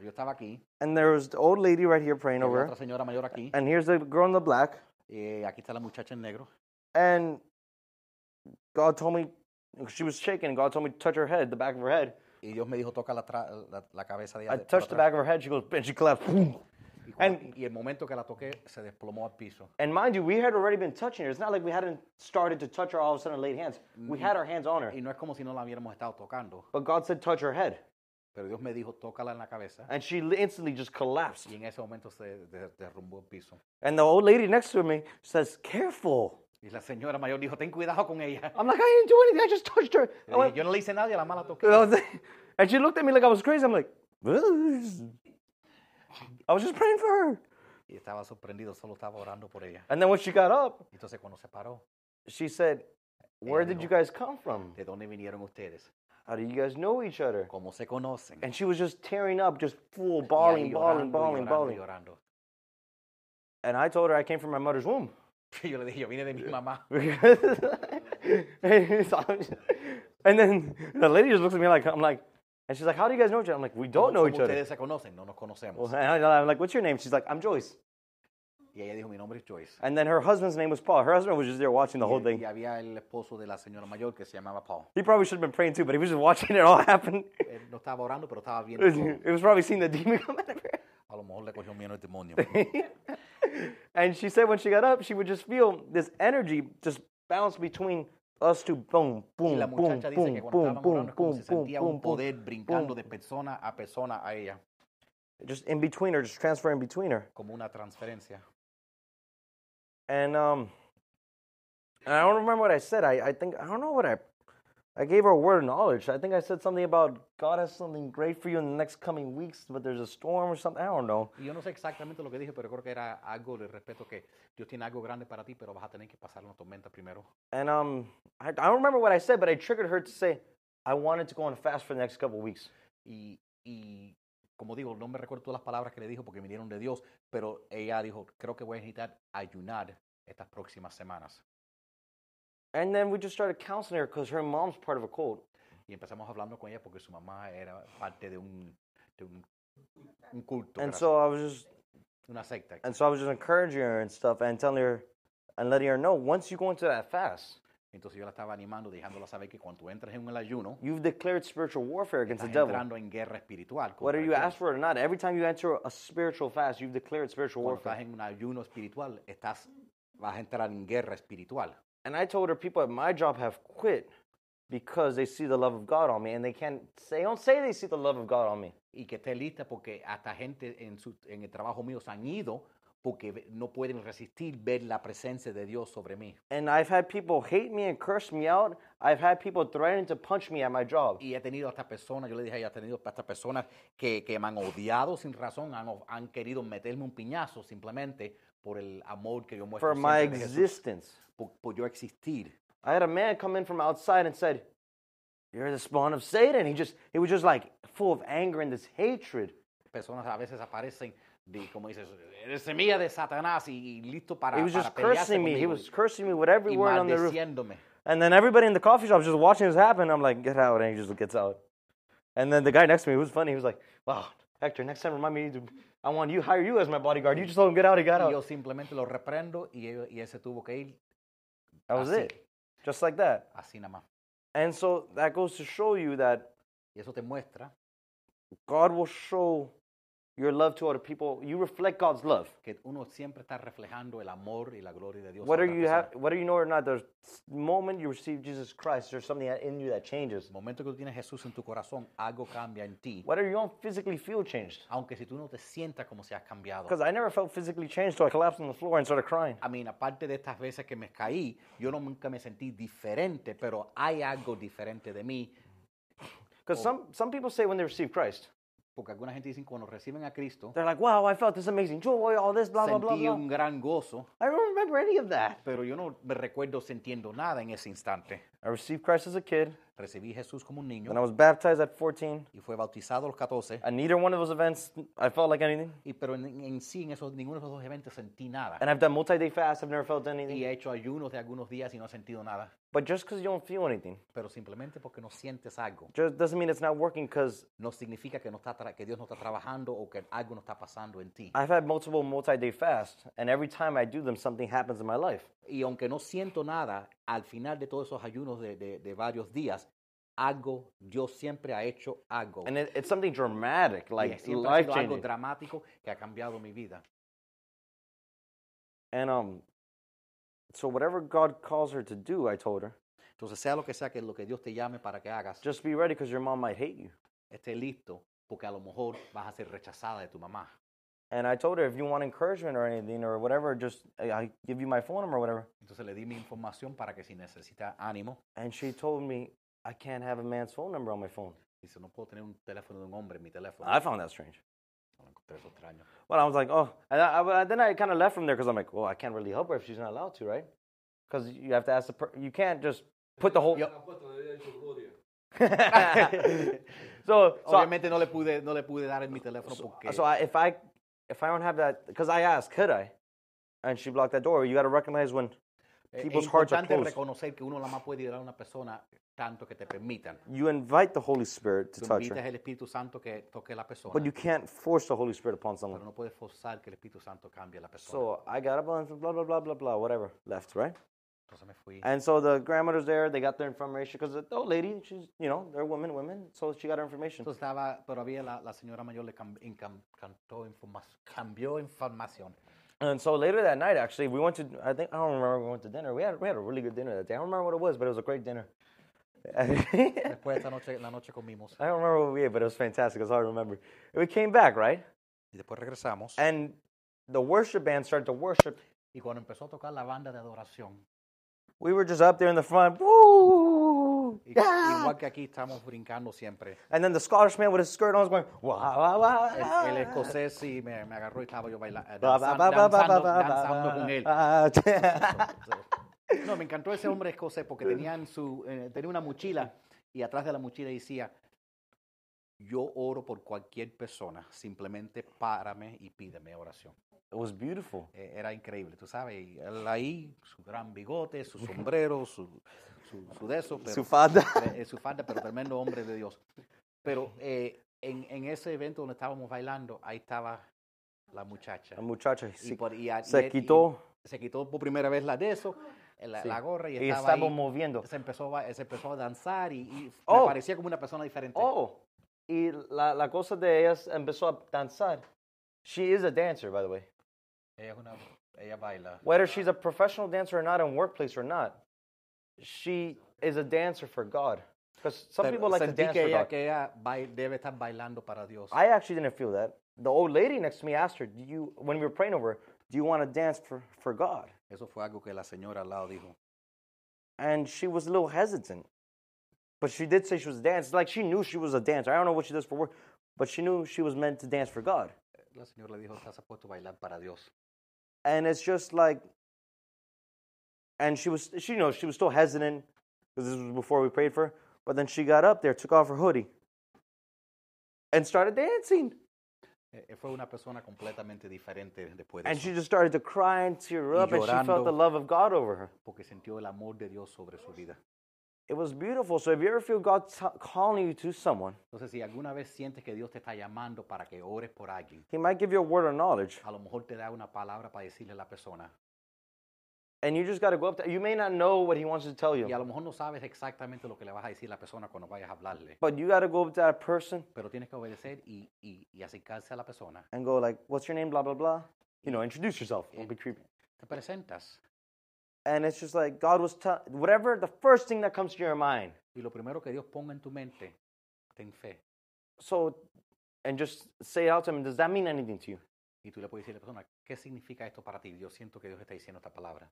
Yo estaba aquí. and there was the old lady right here praying y over otra señora mayor aquí. and here's the girl in the black, eh, aquí está la muchacha en negro. and God told me she was shaking. God told me to touch her head, the back of her head. Y Dios me dijo, toca la, la, la cabeza de ella. I touched the back of her head. She goes, and she collapsed. (laughs) And Y el momento que la toqué, se desplomó al piso. and mind you, we had already been touching her. It's not like we hadn't started to touch her all of a sudden and laid hands. We mm, had our hands on her. Y no es como si no la hubiéramos estado tocando. But God said, touch her head. Pero Dios me dijo, tócala en la cabeza. And she instantly just collapsed. Y en ese momento se de- derrumbó el piso. And the old lady next to me says, careful. Y la señora mayor dijo, ten cuidado con ella. I'm like, I didn't do anything. I just touched her. I Yo, went- yo no le hice nada y a la mala toqué. (laughs) And she looked at me like I was crazy. I'm like, "Ugh." I was just praying for her. Y estaba sorprendido, solo estaba orando por ella. And then when she got up, Entonces cuando se paró, she said, Where did you guys come from? ¿de dónde vinieron ustedes? How do you guys know each other? ¿Cómo se conocen? And she was just tearing up, just full Y ahí bawling, bawling, bawling, bawling. And I told her I came from my mother's womb. (laughs) Y yo le dije, yo vine de mi mamá. (laughs) and then the lady just looks at me like, I'm like, and she's like, How do you guys know each other? I'm like, We don't know each other. ustedes se conocen? No nos conocemos. Well, and I'm like, What's your name? She's like, I'm Joyce. Y ella dijo, mi nombre es Joyce. And then her husband's name was Paul. Her husband was just there watching the whole thing. y había el esposo de la señora mayor que se llamaba Paul. He probably should have been praying too, but he was just watching it all happen. Eh, no estaba orando, pero estaba viendo. It was probably seeing the demon come out of her. A lo mejor le cogió miedo el demonio. (laughs) And she said when she got up, she would just feel this energy just bounce between us two. Boom, Y boom, boom, dice boom, que cuando boom, boom, orando boom, sentía boom, un boom, poder brincando boom. de persona a persona a ella, Just in between her, just transferring between her. como una transferencia. And um, and I don't remember what I said. I, I think I don't know what I. I gave her a word of knowledge. I think I said something about God has something great for you in the next coming weeks, but there's a storm or something. I don't know. Y yo no sé exactamente lo que dije, pero creo que era algo de respeto que Dios tiene algo grande para ti, pero vas a tener que pasar una tormenta primero. And um, I, I don't remember what I said, but I triggered her to say, I wanted to go on a fast for the next couple of weeks. Y, y como digo, no me recuerdo todas las palabras que le dijo porque vinieron de Dios, pero ella dijo, creo que voy a necesitar ayunar estas próximas semanas. And then we just started counseling her because her mom's part of a cult. Y empezamos hablando con ella porque su mamá era parte de un, de un, un culto, And so I was just, una secta. and so I was just encouraging her and stuff, and telling her, and letting her know once you go into that fast, Entonces yo la estaba animando, dejándola saber que cuando entres en el ayuno, you've declared spiritual warfare against the devil. entrando en guerra espiritual. Whether you ask for it or not, every time you enter a spiritual fast, you've declared spiritual Cuando estás warfare. en un ayuno espiritual, estás, vas a entrar en guerra espiritual. And I told her people at my job have quit because they see the love of God on me, and they can't say, they don't say they see the love of God on me. Y que esté lista porque hasta gente en, su, en el trabajo mío se han ido porque no pueden resistir ver la presencia de Dios sobre mí. And I've had people hate me and curse me out. I've had people threatening to punch me at my job. Y he tenido hasta personas, yo le dije, he tenido hasta personas que, que me han odiado sin razón, han, han querido meterme un piñazo simplemente por el amor que yo muestro For my siempre de Jesús, existence. por, por yo existir. I had a man come in from outside and said, You're the spawn of Satan. He just, he was just like full of anger and this hatred. Personas a veces aparecen, de, como dices, eres semilla de Satanás y, y listo para, He was para just pelearse cursing me. He conmigo was cursing me with every y word on the roof. And then everybody in the coffee shop was just watching this happen. I'm like, Get out. And he just gets out. And then the guy next to me, who was funny, he was like, Wow, Hector, next time remind me to, I want you, hire you as my bodyguard. You just told him, Get out. He got Y out. yo simplemente lo reprendo y, él- y él tuvo que ir That was así. it. Just like that. así nada más. And so that goes to show you that Y eso te muestra God will show your love to other people. You reflect God's love. que uno siempre está reflejando el amor y la gloria de Dios. a Whether you have, whether you know it or not, the moment you receive Jesus Christ, there's something in you that changes. El momento que tú tienes Jesús en tu corazón, algo cambia en ti. Whether you don't physically feel changed. Aunque si tú no te sientas como si has cambiado. Because I never felt physically changed until I collapsed on the floor and started crying. A mí, aparte de estas veces que me caí, yo no nunca me sentí diferente, pero hay algo diferente de mí. Because some, some people say when they receive Christ, Porque alguna gente dice cuando reciben a Cristo, they're like, wow, I felt this amazing joy, all this, blah, blah, blah, sentí blah. un gran gozo, I don't remember any of that. pero yo no me recuerdo sintiendo nada en ese instante. I received Christ as a kid, Recibí Jesús como un niño and I was baptized at 14. y fue bautizado a los 14. At neither one of those events, I felt like anything. Y, pero en, en sí, en esos, ninguno de esos dos eventos sentí nada. And I've done multi-day fasts. I've never felt Y anything. he hecho ayunos de algunos días y no he sentido nada. But just because you don't feel anything, Pero simplemente porque no sientes algo, just doesn't mean it's not working. Because no significa que, no está que Dios no está trabajando o que algo no está pasando en ti. I've had multiple multi-day fasts, and every time I do them, something happens in my life. Y aunque no siento nada, al final de todos esos ayunos de, de- de varios días, algo, Dios siempre ha hecho algo. And it, it's something dramatic, Y like siempre ha sido algo dramático que ha cambiado mi vida. And um, so whatever God calls her to do, I told her, Entonces, sea lo que sea que lo que Dios te llame para que hagas, just be ready because your mom might hate you. esté listo, porque a lo mejor vas a ser rechazada de tu mamá. And I told her if you want encouragement or anything or whatever, just I give you my phone number or whatever. Entonces le di mi información para que si necesita ánimo, And she told me I can't have a man's phone number on my phone. dice, no puedo tener un teléfono de un hombre en mi teléfono. I found that strange. Lo encontré eso extraño. But I was like, oh, and I, I, then I kind of left from there because I'm like, well, I can't really help her if she's not allowed to, right? Because you have to ask the per- you can't just put the whole. (laughs) so, so, I- Obviamente no le pude, no le pude dar en mi teléfono porque so I, if I if I don't have that, because I asked, could I? And she blocked that door. You got to recognize when people's hearts are closed. reconocer que uno nada más puede ayudar a una persona tanto que te permitan. you invite the Holy Spirit to Tú touch invitas her, Espíritu Santo que toque la persona, but you can't force the Holy Spirit upon pero someone. no puedes forzar que el Espíritu Santo cambie la persona. So I got up and blah blah blah blah blah whatever left right. Me fui. And so the grandmother's there. They got their information because the old lady, she's you know they're women, women. So she got her information. Entonces estaba, todavía la, la señora mayor le cam- encam- cantó información, cambió información. And so later that night, actually, we went to I think I don't remember we went to dinner. We had we had a really good dinner that day. I don't remember what it was, but it was a great dinner. I (laughs) Después esta noche, la noche comimos don't remember what we ate, but it was fantastic. It's hard to remember. We came back right, y después regresamos. and the worship band started to worship. Y cuando empezó a tocar la banda de adoración, We were just up there in the front, woo, y- yeah. igual que aquí estamos brincando siempre. And then the Scottish man with his skirt on was going, wow, wow, wow. El, el escocés sí me, me agarró y estaba yo bailando, Ba, ba, ba, ba, ba, danzando, ba, ba, danzando con él. ba. No, me encantó ese hombre escocés porque tenía, en su, eh, tenía una mochila y atrás de la mochila decía, yo oro por cualquier persona, simplemente párame y pídeme oración. It was beautiful. Eh, era increíble, tú sabes, y él ahí, su gran bigote, su sombrero, su, su, su de eso, pero, Su falda. (laughs) eh, su falda, pero tremendo hombre de Dios. Pero eh, en, en ese evento donde estábamos bailando, ahí estaba la muchacha. La muchacha Y se, por- y a- y se y quitó se quitó por primera vez la de eso, la, Sí. la gorra y y estaba, estaba ahí, moviendo. se empezó, a, se empezó a danzar y, y Oh. me parecía como una persona diferente. Oh, y la, la cosa de ella empezó a danzar. She is a dancer, by the way. Ella, una, ella baila. Whether she's a professional dancer or not in workplace or not, she is a dancer for God. Because some Pero people like to dance que for ella, God. que ella bai- debe estar bailando para Dios. I actually didn't feel that. The old lady next to me asked her, "Do you, when we were praying over, her, do you want to dance for, for God?" Eso fue algo que la señora al lado dijo. And she was a little hesitant, but she did say she was a dancer. Like she knew she was a dancer. I don't know what she does for work, but she knew she was meant to dance for God. La señora le dijo, estás puesto bailar para Dios. and it's just like and she was she you know she was still hesitant because this was before we prayed for her but then she got up there took off her hoodie and started dancing fue una persona completamente diferente después de and eso, she just started to cry and tear up and she felt the love of god over her porque sintió el amor de Dios sobre su vida. It was beautiful. So if you ever feel god calling you to someone Entonces, si alguna vez sientes que Dios te está llamando para que ores por alguien, he might give you a word of knowledge. A lo mejor te da una palabra para decirle a la persona. and you just got to go up to you may not know what he wants to tell you. Y a lo mejor no sabes exactamente lo que le vas a decir a la persona cuando vayas a hablarle, but you got to go up to that person pero tienes que obedecer y, y, y acercarse a la persona. and go like what's your name? Blah blah blah. You know introduce yourself. Don't be eh, creepy. Te presentas. And it's just like God was telling, whatever the first thing that comes to your mind. Y lo primero que Dios ponga en tu mente, ten fe. So, and just say it out to him. Does that mean anything to you? Y tú le puedes decir a la persona, ¿qué significa esto para ti? Yo siento que Dios está diciendo esta palabra.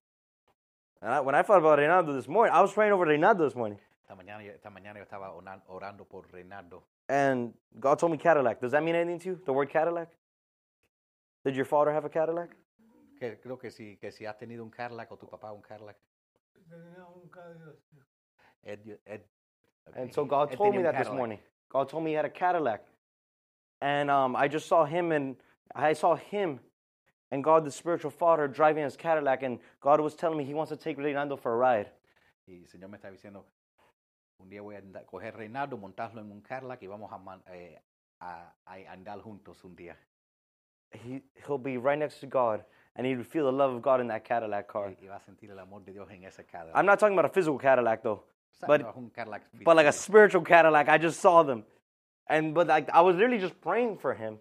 And I, when I thought about Reynaldo this morning, I was praying over Reynaldo this morning. Esta mañana, esta mañana yo estaba orando por Reinaldo. And God told me Cadillac. Does that mean anything to you? The word Cadillac? Did your father have a Cadillac? Que creo que si, que si has tenido un Cadillac o tu papá un Cadillac. Ed, Ed- And ok, so God él told tenía me un that this Cadillac. morning. God told me he had a Cadillac. And um, I just saw him and I saw him and God, the spiritual father, driving his Cadillac. And God was telling me he wants to take Reynaldo for a ride. Y el Señor me está diciendo, un día voy a andar- coger Reinaldo, montarlo en un Cadillac y vamos a, man- eh, a, a andar juntos un día. he, he'll be right next to God and he'd feel the love of God in that Cadillac car. Y, y va a sentir el amor de Dios en ese Cadillac. I'm not talking about a physical Cadillac though, but- no es un Cadillac but like a spiritual Cadillac. I just saw them. And but like I was literally just praying for him.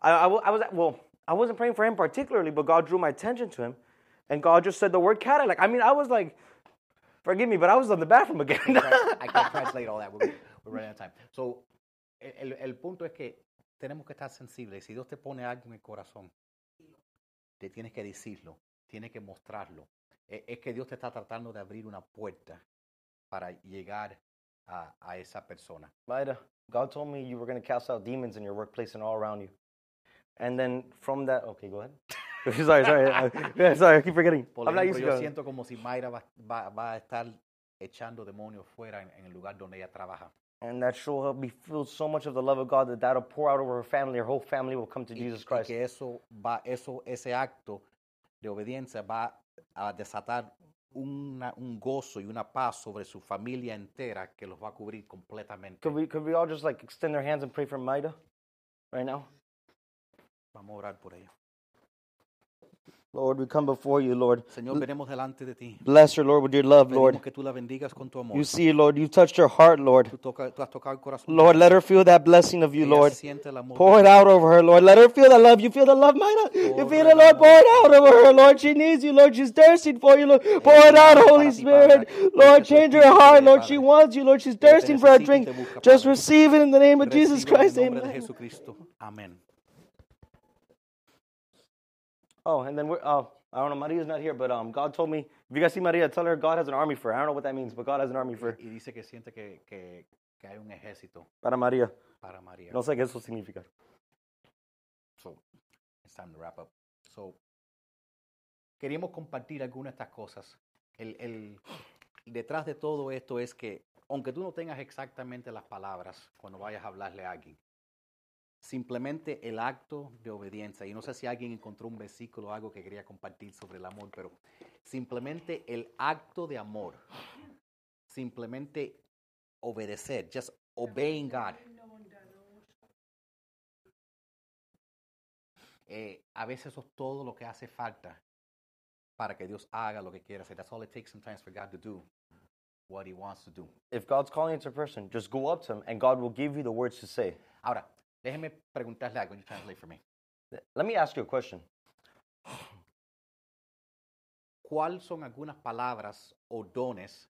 I, I, I was well, I wasn't praying for him particularly, but God drew my attention to him. And God just said the word Cadillac. I mean, I was like, forgive me, but I was in the bathroom again. I can't (laughs) translate all that. We're, we're running out of time. So, el, el punto es que tenemos que estar sensibles. Si Dios te pone algo en el corazón, te tienes que decirlo, tienes que mostrarlo. E- Es que Dios te está tratando de abrir una puerta para llegar a, a esa persona. Maida, God told me you were going to cast out demons in your workplace and all around you. And then from that, okay, go ahead. (laughs) sorry, sorry. I- yeah, sorry, I keep forgetting. Por I'm ejemplo, to yo siento como si Mayra va, va- va a estar echando demonios fuera en, en el lugar donde ella trabaja. And that she'll me feel so much of the love of God that that'll pour out over her family. Her whole family will come to Y- Jesus y Christ. que eso va, eso, ese acto de obediencia va a desatar una- un gozo y una paz sobre su familia entera que los va a cubrir completamente. Could we, could we all just like extend our hands and pray for Maida right now? Vamos a orar por ella. Lord, we come before you, Lord. Señor, venimos delante de ti. Bless her, Lord, with your love, Lord. Que tú la bendigas con tu amor. You see, Lord, you've touched her heart, Lord. Tú, toca- tú has tocado el corazón. Lord, let her feel that blessing of you, Lord. siente el amor Pour it out over her, Lord. Let her feel the love. You feel the love, Maida? You feel it, Lord? Pour it out over her, Lord. She needs you, Lord. She's thirsting for you, Lord. Pour it out, Holy Spirit. Lord, change her heart, Lord. She wants you, Lord. She's thirsting for a drink. Just receive it in the name of Jesus Recibe en el Christ. de Amen. Oh, and then we're, oh, I don't know, Maria's not here, but um, God told me, if you guys see Maria, tell her God has an army for her. I don't know what that means, but God has an army for her. Y dice que siente que, que, que hay un ejército Para Maria. para María. No sé qué eso significa. So, it's time to wrap up. So, queríamos compartir algunas de estas cosas. El, el- detrás de todo esto es que, aunque tú no tengas exactamente las palabras cuando vayas a hablarle a alguien, simplemente el acto de obediencia, y no sé si alguien encontró un versículo o algo que quería compartir sobre el amor, pero simplemente el acto de amor, simplemente obedecer, just obeying God. eh, a veces eso es todo lo que hace falta para que Dios haga lo que quiera hacer. That's all it takes sometimes for God to do what He wants to do. If God's calling to a person, just go up to him and God will give you the words to say. Ahora, déjeme preguntarle algo. You translate for me. Let me ask you a question. ¿Cuáles son algunas palabras o dones,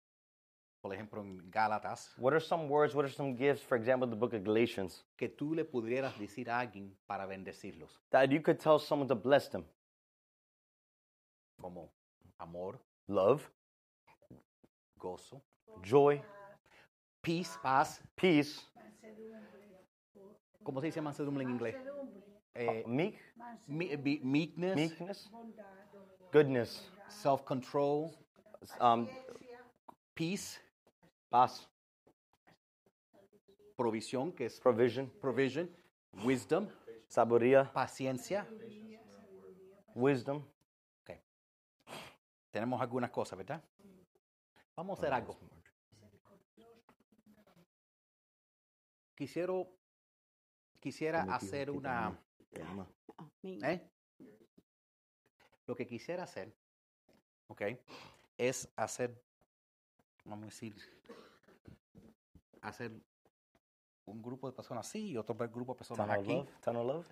por ejemplo en Gálatas, What are some words, what are some gifts, for example, the book of Galatians, que tú le pudieras decir a alguien para bendecirlos? that you could tell someone to bless them? Como amor, Love, gozo, joy, peace, paz. peace, ¿Cómo se dice mansedumbre en inglés? Eh, meek, me- be- meekness, meekness, goodness, self-control, um, peace, paz, provisión, que es provision, provision, wisdom, sabiduría, paciencia. wisdom. Ok. Tenemos algunas cosas, ¿verdad? Vamos a hacer algo. Quisiera, quisiera hacer una... ¿eh? Lo que quisiera hacer, ¿ok? Es hacer, vamos a decir, hacer un grupo de personas así y otro grupo de personas Tunnel aquí. love,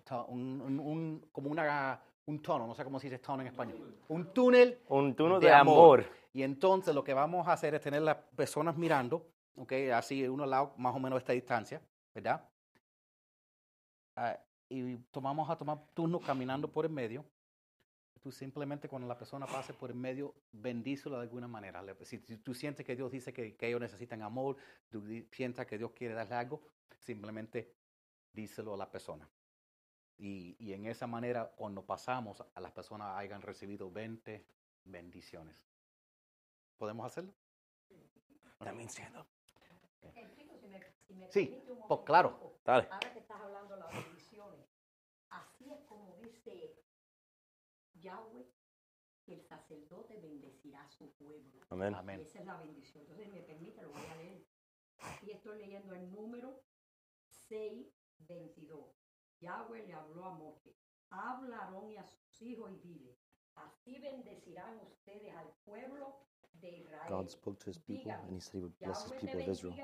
tunnel un, un- un- como una, un tono, no sé cómo se dice tono en español. Un túnel Un tono de de amor. amor. Y entonces lo que vamos a hacer es tener las personas mirando, ¿ok? Así, uno al lado, más o menos esta distancia, ¿verdad? Ah, y tomamos a tomar turnos caminando por el medio. Tú simplemente cuando la persona pase por el medio, bendícelo de alguna manera. Si, tú sientes que Dios dice que, que ellos necesitan amor, tú sientas que Dios quiere darle algo, simplemente díselo a la persona. Y, y en esa manera, cuando pasamos, a las personas hayan recibido 20 bendiciones. ¿Podemos hacerlo? También siendo. Si me, si me Sí, permite un pues claro. Dale. Ahora que estás hablando de las bendiciones, así es como dice Yahweh, que el sacerdote bendecirá a su pueblo. Amén. Amén. Esa es la bendición. Entonces, me permite, lo voy a leer. Aquí estoy leyendo el número 622. Yahweh le habló a Moshe. Habla a Aarón y a sus hijos y dile, así bendecirán ustedes al pueblo de Israel. God spoke to his people and he said he would bless his people of Israel.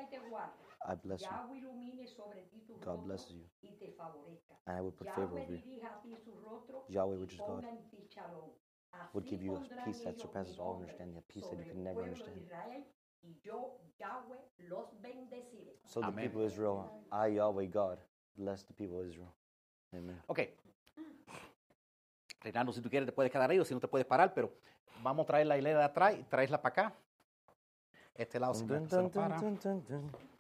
Bendiga y te guarde. I bless you. Yahweh ilumine sobre ti tu God rostro blesses you. y te favorezca. And I will put favor Yahweh over you. dirija a ti su rostro Yahweh, which is God, ponga en ti shalom. would give you a pondrán peace that surpasses all understanding, a peace that you can never understand. Israel, y yo, Yahweh, los bendeciré. So the Amen. people of Israel, I, Yahweh God, bless the people of Israel. Amen. Ok. Reinaldo, si tú quieres te puedes quedar ahí o si no te puedes parar, pero vamos a traer la hilera de atrás y traesla para acá. Este lado se, Dun, se dun, nos para. dun.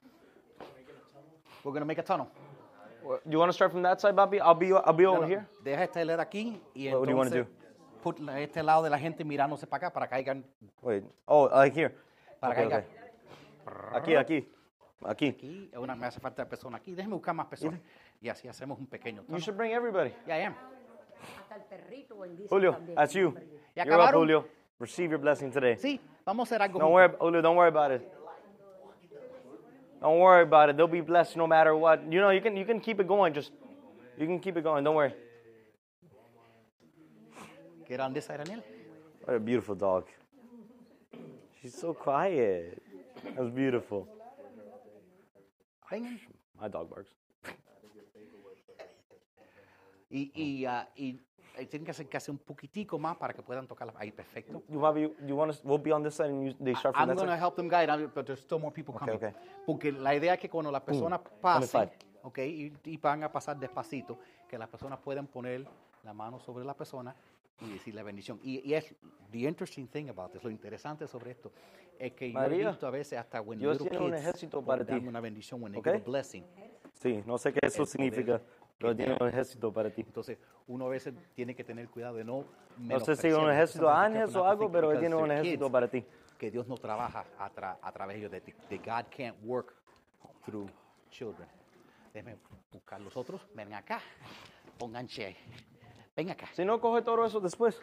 We're gonna make a tunnel. You want to start from that side, Bobby? I'll be I'll be No, over no, here. Deja esta hilera aquí y What- what do you wanna entonces put la- este lado de la gente mirándose para acá para que caigan Wait. Oh, like here. para Okay, que okay. Aquí, aquí, aquí. aquí, una, me hace falta persona aquí. Déjeme buscar más personas. Y así hacemos un pequeño You should bring everybody. Ya, ya. Hasta el perrito bendice Julio, that's you. ¿Ya You're up? Julio. Receive your blessing today. Sí, vamos a hacer algo. Don't worry, Julio. Don't worry about it. Don't worry about it. They'll be blessed no matter what. You know, you can you can keep it going. Just you can keep it going. Don't worry. Get on this side, Daniel. What a beautiful dog. She's so quiet. That was beautiful. My dog barks. Y, y, ah, y, tienen que hace un poquitico más para que puedan tocar. Ahí, perfecto. You want you, you want us? We'll be on this side and you, they start from I'm going to help them guide, but there's still more people coming. okay. Porque la idea es que cuando las personas pasen, five. okay, y, y van a pasar despacito, que las personas puedan poner la mano sobre la persona y decir la bendición. Y, y es the interesting thing about this, lo interesante sobre esto, es que yo he María, visto a veces hasta when Dios little tiene un kids ejército para ti. una bendición, when they Okay? give a blessing. Sí, no sé qué eso El poder pero tiene un ejército para ti. Entonces, uno a veces tiene que tener cuidado de no No sé si un ejército have o algo, pero él tiene un ejército para ti. que Dios no trabaja a, tra- a través de ellos, de, de God can't work through children. Déjenme buscar los otros. Ven acá. Pónganse. Ven acá. Si no, coge todo eso después.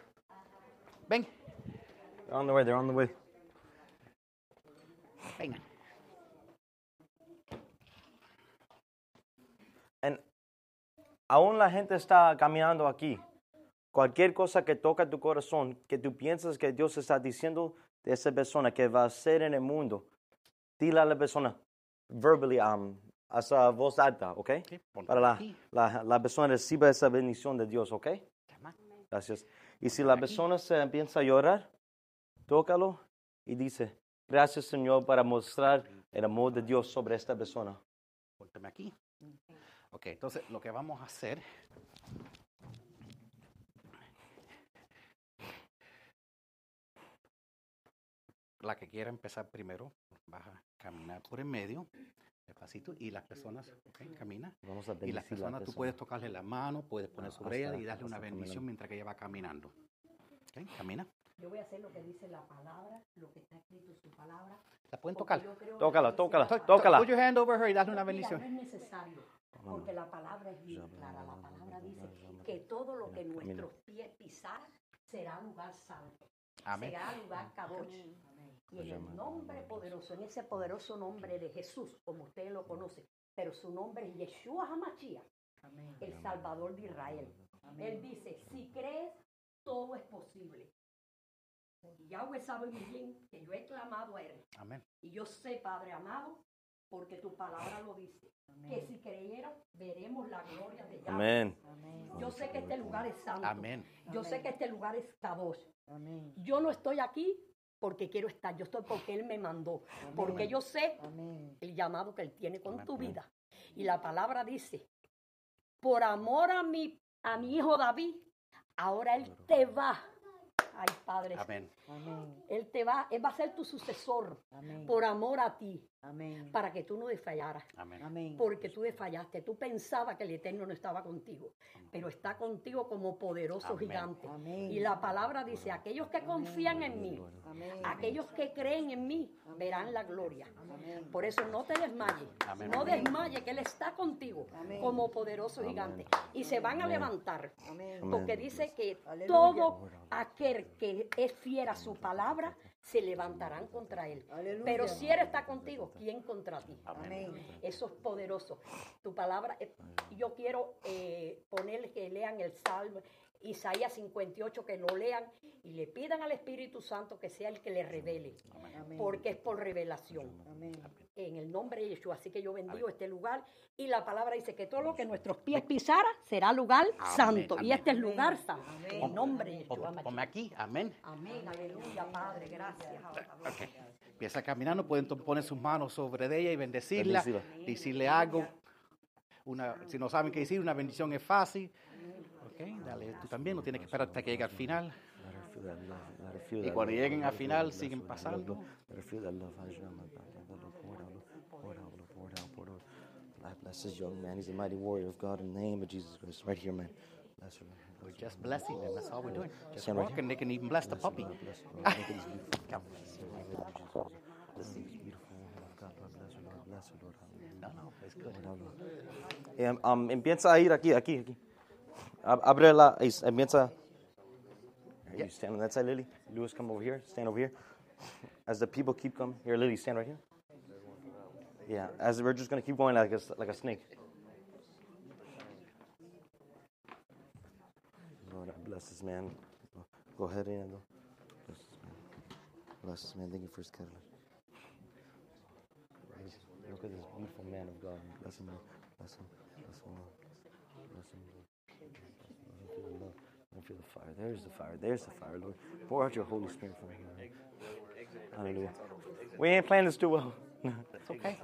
Ven. They're on the way, they're on the way. Vengan. And aún la gente está caminando aquí. Cualquier cosa que toca tu corazón, que tú piensas que Dios está diciendo de esa persona que va a ser en el mundo, dile a la persona verbally, um, hasta voz alta, ¿ok? Sí, Para la, la, la persona reciba esa bendición de Dios, ¿ok? Gracias. Y si la persona se empieza a llorar, tócalo y dice, gracias Señor para mostrar el amor de Dios sobre esta persona. Póntame aquí. Ok, entonces lo que vamos a hacer. La que quiera empezar primero, vas a caminar por el medio, despacito, y las personas, ok, camina. Vamos a Y las la personas, tú puedes tocarle la mano, puedes poner sobre ella y darle una bendición mientras que ella va caminando. Ok, camina. Yo voy a hacer lo que dice la palabra, lo que está escrito en su palabra. La pueden tocar. Tócala, tócala, tócala. Put your hand over her y darle una Mira, bendición. no es necesario, porque la palabra es bien clara. La palabra dice que todo lo que nuestros pies pisaran será lugar santo, Amén. será lugar cadosh. Y en el nombre poderoso, en ese poderoso nombre de Jesús, como ustedes lo conocen, pero su nombre es Yeshua Hamashia, el Salvador de Israel. Él dice, si crees, todo es posible. Y Yahweh sabe muy bien que yo he clamado a Él. Amén. Y yo sé, Padre amado, porque tu palabra lo dice, que si creyeron, veremos la gloria de Yahweh. Amén. Yo sé que este lugar es santo. Amén. Yo sé que este lugar es Kadosh. Yo no estoy aquí porque quiero estar, yo estoy porque Él me mandó. Porque yo sé el llamado que Él tiene con tu vida. Y la palabra dice, por amor a mi, a mi hijo David, ahora Él te va. Ay, Padre, Amén. Él te va, Él va a ser tu sucesor por amor a ti, para que tú no desfallaras. Amén. Porque tú desfallaste, tú pensabas que el Eterno no estaba contigo, pero está contigo como poderoso Amén. gigante. Y la palabra dice, aquellos que confían en mí, aquellos que creen en mí, verán la gloria. Por eso no te desmayes, Amén. no desmayes que Él está contigo como poderoso gigante. Y se van a levantar, porque dice que todo aquel que es fiel a su palabra, se levantarán contra Él. Pero si Él está contigo, ¿quién contra ti? Eso es poderoso. Tu palabra, eh, yo quiero eh, ponerles que lean el Salmo, Isaías 58, que lo lean y le pidan al Espíritu Santo que sea el que le revele, porque es por revelación. En el nombre de Yeshua. Así que yo bendigo este lugar y la palabra dice que todo lo que nuestros pies pisara será lugar Amén, santo. Y amén. este es lugar santo. En nombre de Yeshua. Ponme aquí, amén. Amén, aleluya, Padre, gracias. Ok. Empieza caminando, pueden to- poner sus manos sobre ella y bendecirla, Bendecirla. decirle algo. Una, si no saben qué decir, una bendición es fácil. Ok, dale, tú también, no tienes que esperar hasta que llegue al final. Y cuando lleguen al final, siguen pasando. Bless this young man. He's a mighty warrior of God in the name of Jesus Christ. Right here, man. Bless. We're just blessing them, that's all we're doing. Just Stand right walk and they can even bless the puppy. Bless this beautiful God. Lord. Lord. No, no, it's good. Um, empieza a ir aquí, aquí, aquí. Ab- Abre la, es- empieza. You stand on that side, Lily. Lewis, come over here. Stand over here. As the people keep coming, here, Lily, stand right here. Yeah, as we're just gonna keep going like a, like a snake. Lord, bless this man. Go ahead, Ando. Bless this man. Bless this man. Thank you for his catalog. Look at this beautiful man of God. Bless him, Bless him. Bless him, Lord. Bless him, Lord. Let him feel the love. Let him feel the fire. There's the fire. There's the fire, Lord. Pour out your Holy Spirit for him. Lord. Hallelujah. We ain't playing this too well. It's okay.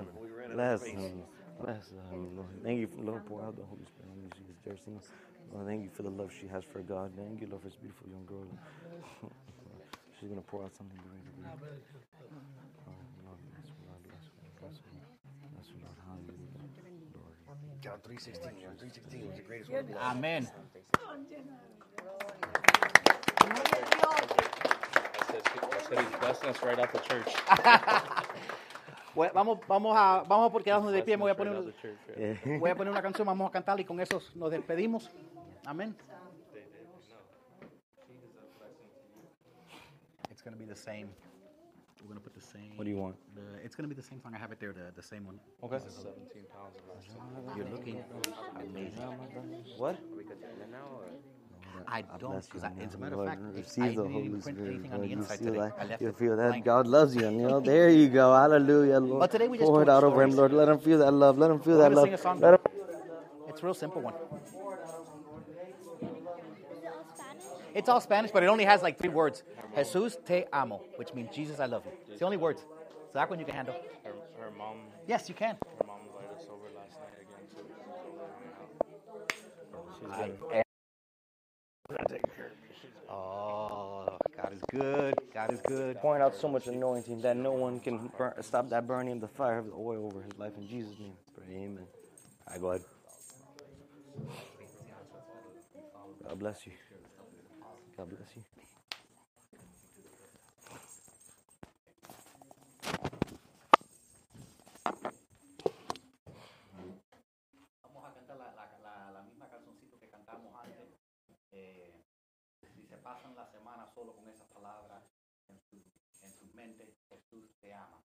Bless him. Um, bless him, Lord. Thank you, Lord. Pour out the Holy Spirit on you, Jesus. Jersey. Lord, thank you for the love she has for God. Thank you, Lord, for this beautiful young girl. (laughs) She's going to pour out something great. Lord, Lord, bless her, Lord, bless her, bless her, bless her, Lord. Hallelujah. John 3.16. John 3.16 was the greatest word. Amén. Vamos, vamos a, vamos a quedarnos de pie. Me voy a poner, voy a poner una canción, vamos a cantar y con eso nos despedimos. Amén. It's gonna be the same. We're gonna put the same. What do you want? The, it's gonna be the same song. I have it there, the, the same one. Okay. 17 pounds of last You're looking amazing. What? I don't, because you as a matter of fact, it- receive I the didn't Holy even print Spirit. anything on the You inside feel today. that? I left You it feel that? blank. God loves you. And, you know, there you go. Hallelujah, Lord. But today we just Pour it told out over him. Lord. Let him feel that love. Let him feel that love. sing a song. Let him It's a real simple one. Is it all Spanish? It's all Spanish, but it only has like three words. Jesus te amo, which means Jesus, I love you. It's the only words. So that one you can handle. Her, her mom, Yes, you can. her mom invited us over last night again too. Over hanging out. Oh, God is good. God is good. pouring out so much anointing that no one can burn, stop that burning of the fire of the oil over his life. In Jesus' name, pray. Amen. All right, go ahead. God bless you. God bless you. Solo con esas palabras en su, en su mente, Jesús te ama.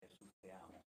Jesús te ama.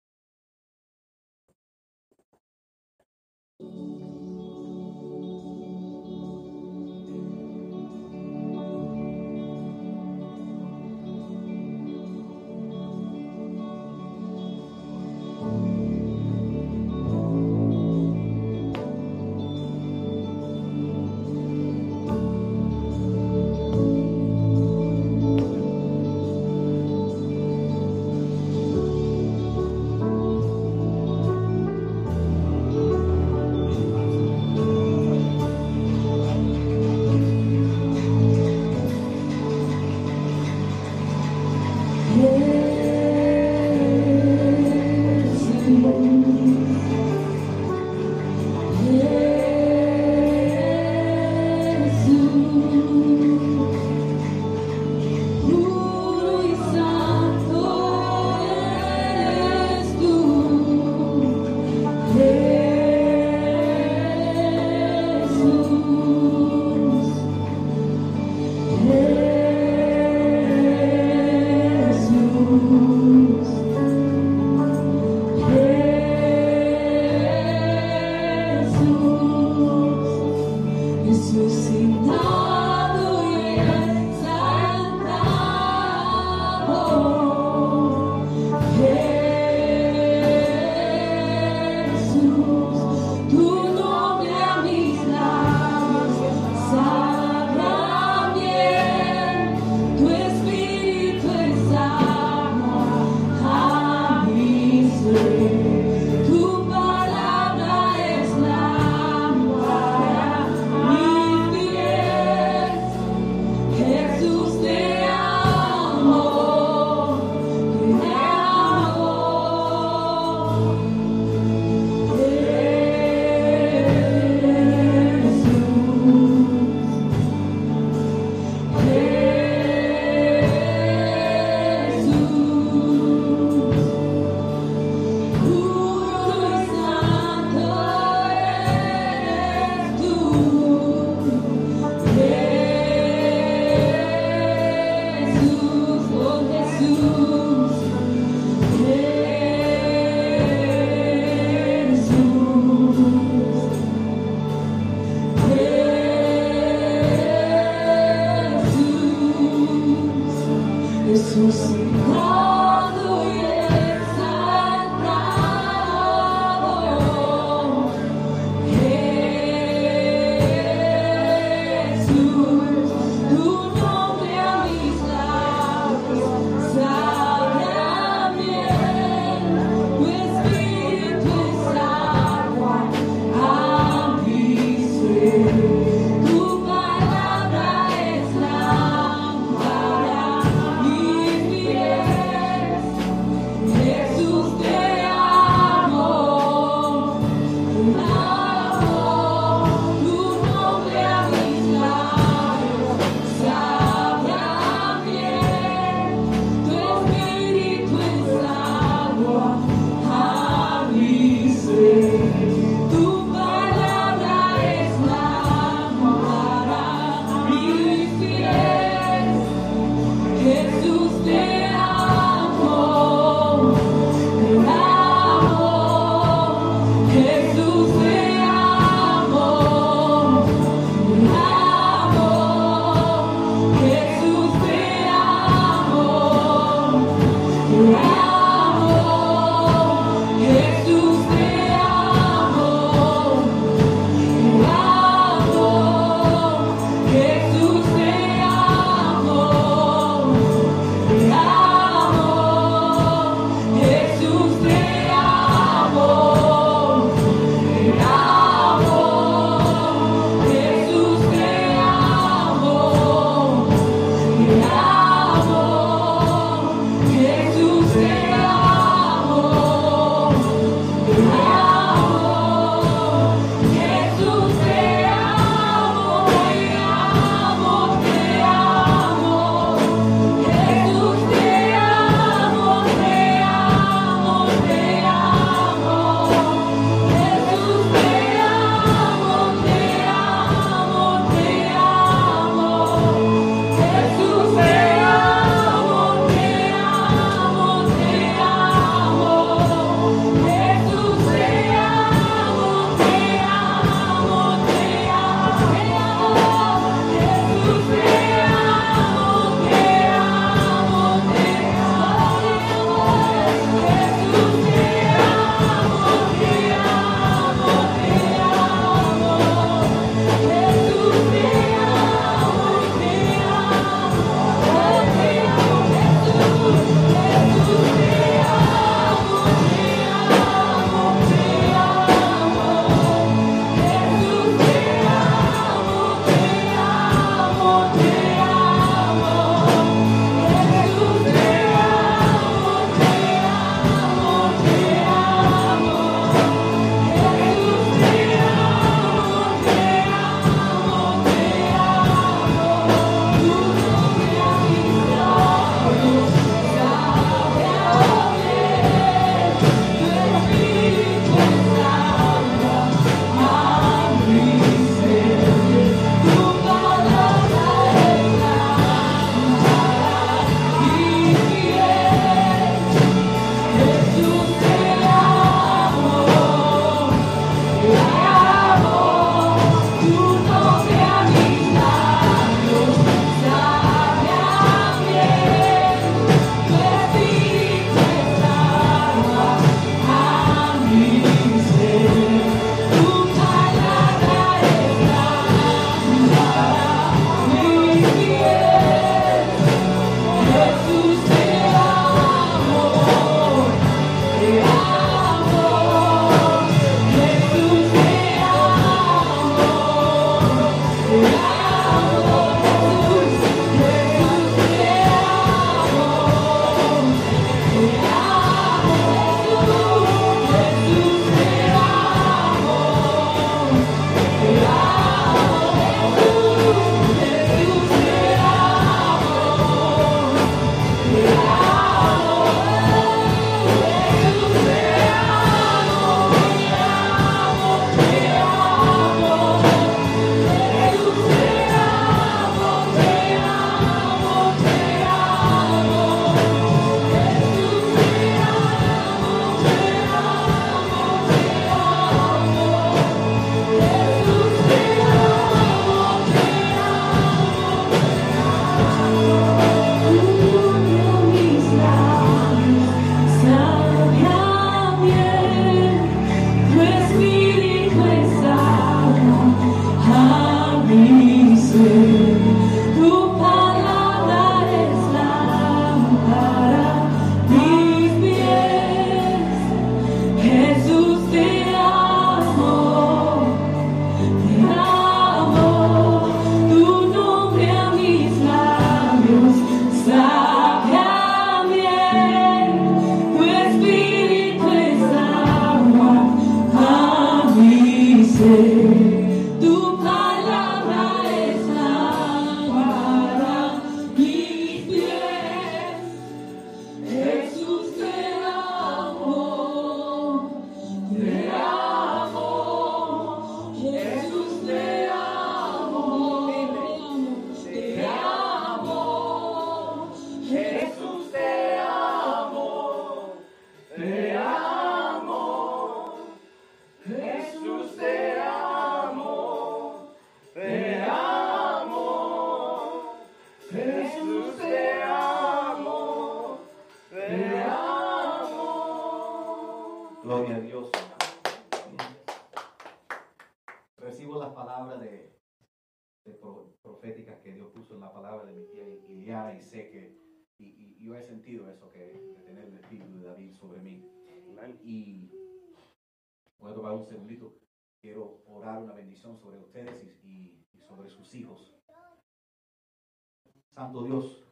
Dios,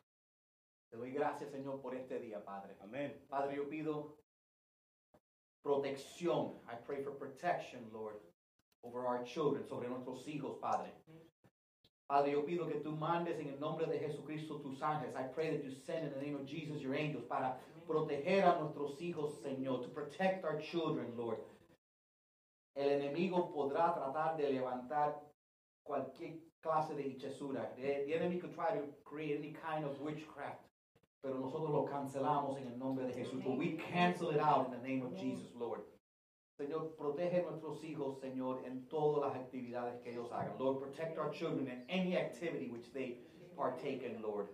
te doy gracias, Señor, por este día, Padre. Amén. Padre, yo pido protección. I pray for protection, Lord, over our children, sobre nuestros hijos, Padre. Padre, yo pido que tú mandes en el nombre de Jesucristo tus ángeles. I pray that you send in the name of Jesus your angels para proteger a nuestros hijos, Señor, to protect our children, Lord. El enemigo podrá tratar de levantar cualquier clase de hechizura. The, the enemy could try to create any kind of witchcraft. Pero nosotros lo cancelamos en el nombre de Jesús. But we cancel it out in the name of Jesus, Lord. Señor, protege a nuestros hijos, Señor, en todas las actividades que ellos hagan. Lord, protect our children in any activity which they partake in, Lord.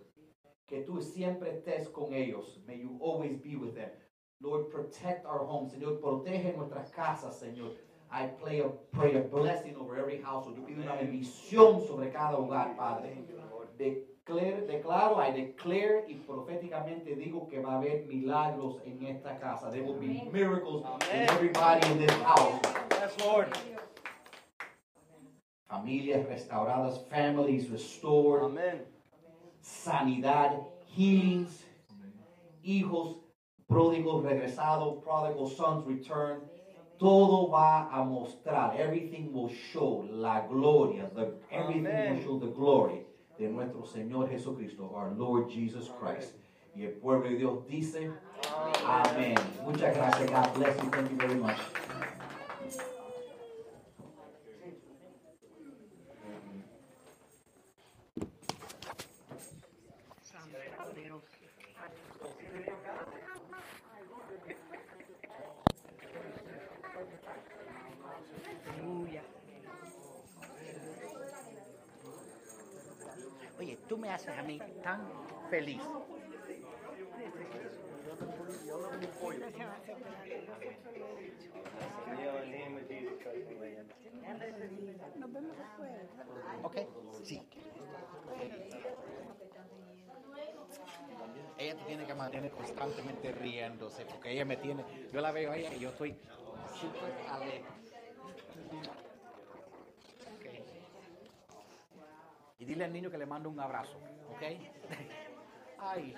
Que tú siempre estés con ellos. May you always be with them. Lord, protect our homes. Señor, protege nuestras casas, Señor. I pray a, pray a blessing over every household. Yo pido una bendición sobre cada hogar, Padre. Declare, declaro, I declare y proféticamente digo que va a haber milagros en esta casa. There will be miracles in everybody in this house. Yes, Lord. Familias restauradas, families restored, Amén. sanidad, healings, hijos pródigos regresados, prodigal sons return. Todo va a mostrar, everything will show la gloria, the, everything will show the glory de nuestro Señor Jesucristo, our Lord Jesus Christ. Y el pueblo de Dios dice, Amén. Muchas gracias. God bless you. Thank you very much. Oye, tú me haces a mí tan feliz. Ok, sí. Ella te tiene que mantener constantemente riéndose, porque ella me tiene, yo la veo a ella y yo estoy súper alegre. Y dile al niño que le mando un abrazo, ¿ok? Ay,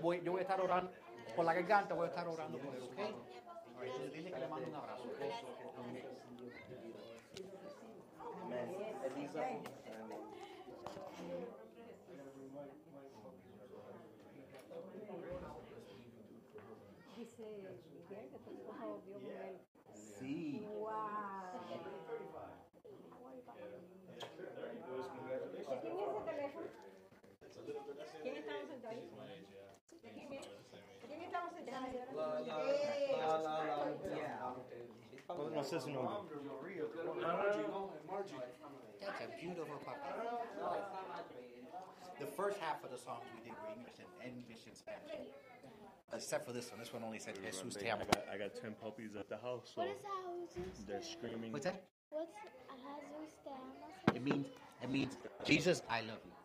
voy, yo voy a estar orando, por la garganta voy a estar orando por él, ¿ok? Dile que le mando un abrazo, ¿ok? Dice No, no sé su nombre. That's a beautiful puppy. The first half of the songs we did were English and English and Spanish. Except for this one. This one only said Jesus te I got, I got 10 puppies at the house, so What is that? They're screaming. What's that? What's Jesus te ama? It means it means Jesus, I love you.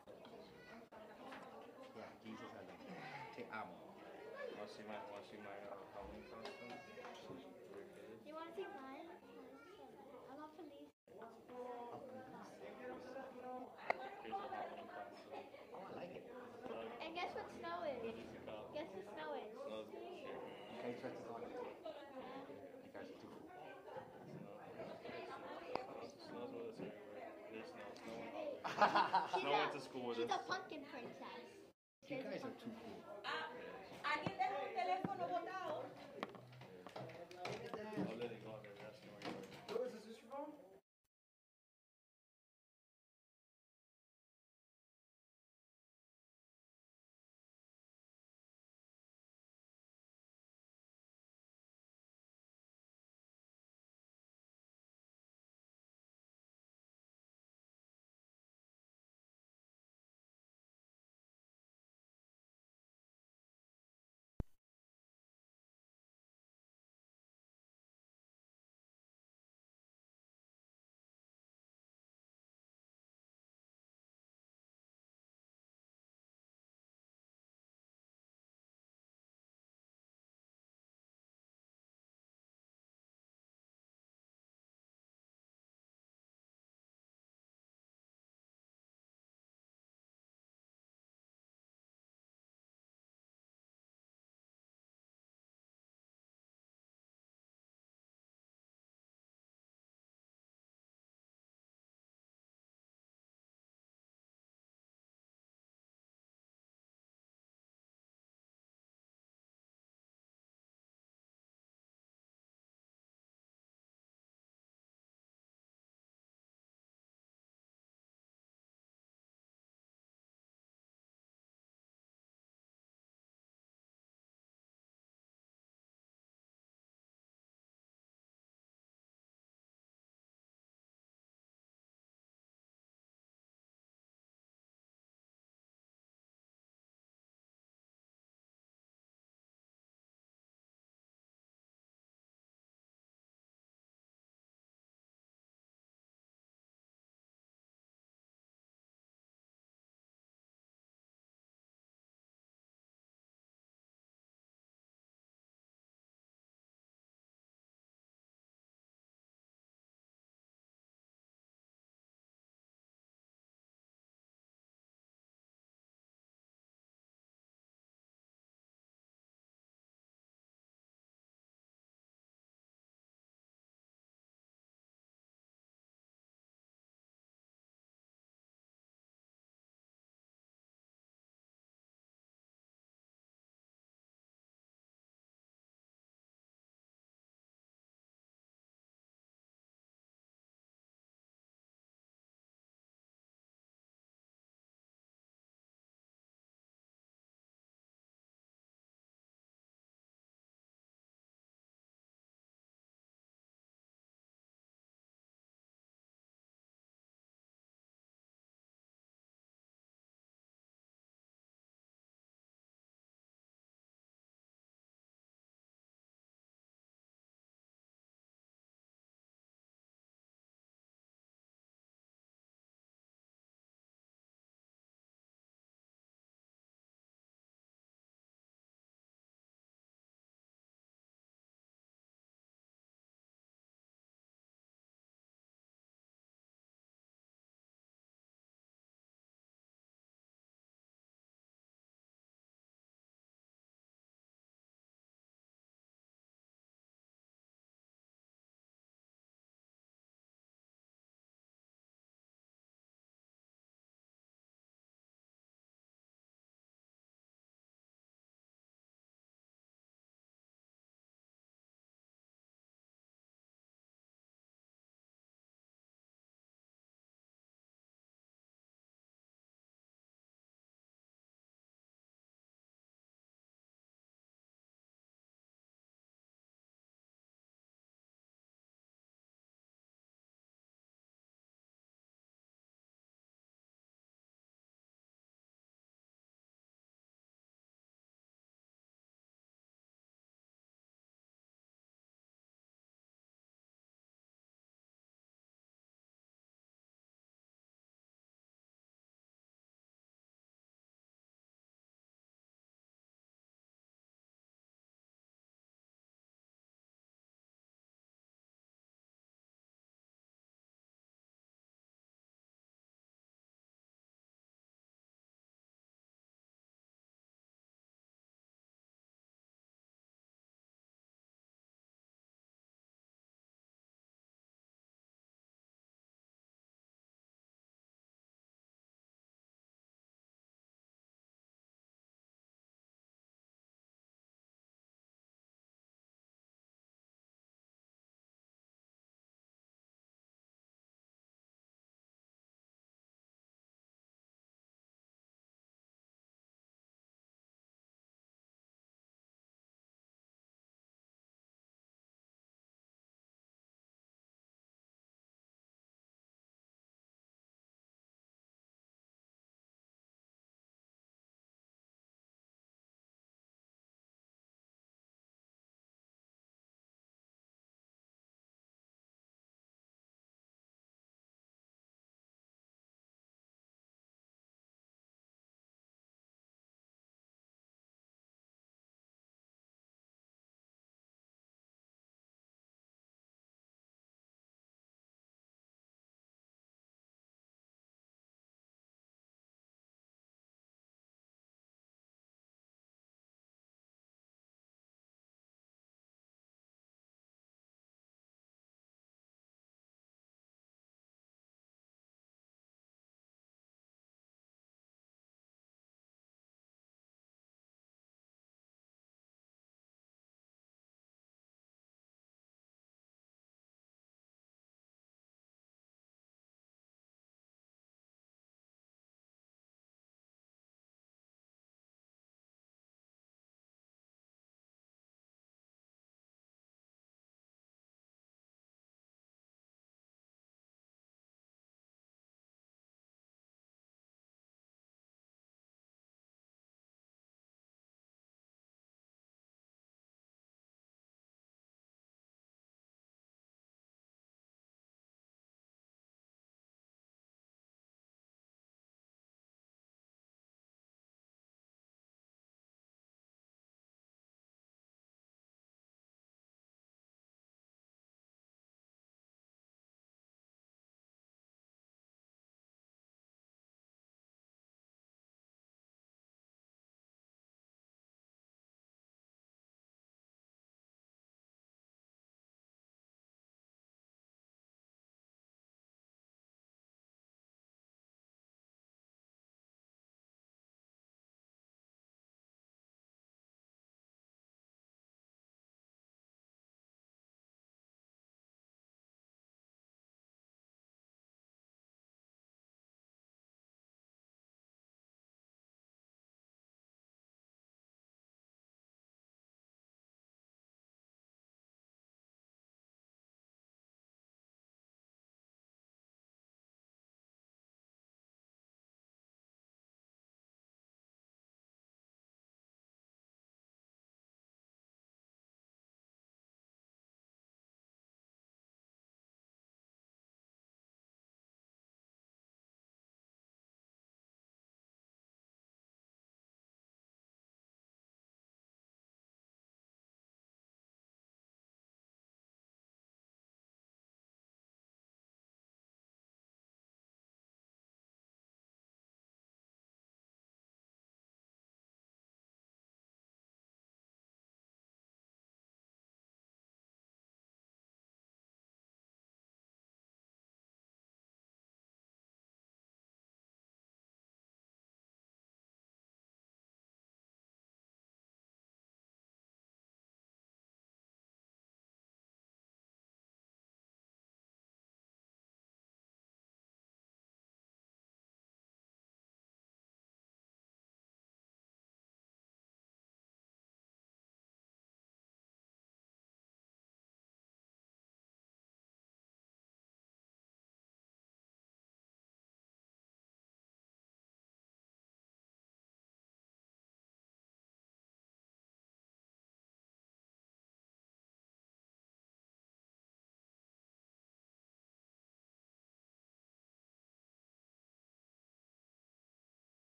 Snow, She's snow a, went to school with she's us. a pumpkin princess. You guys are too cool.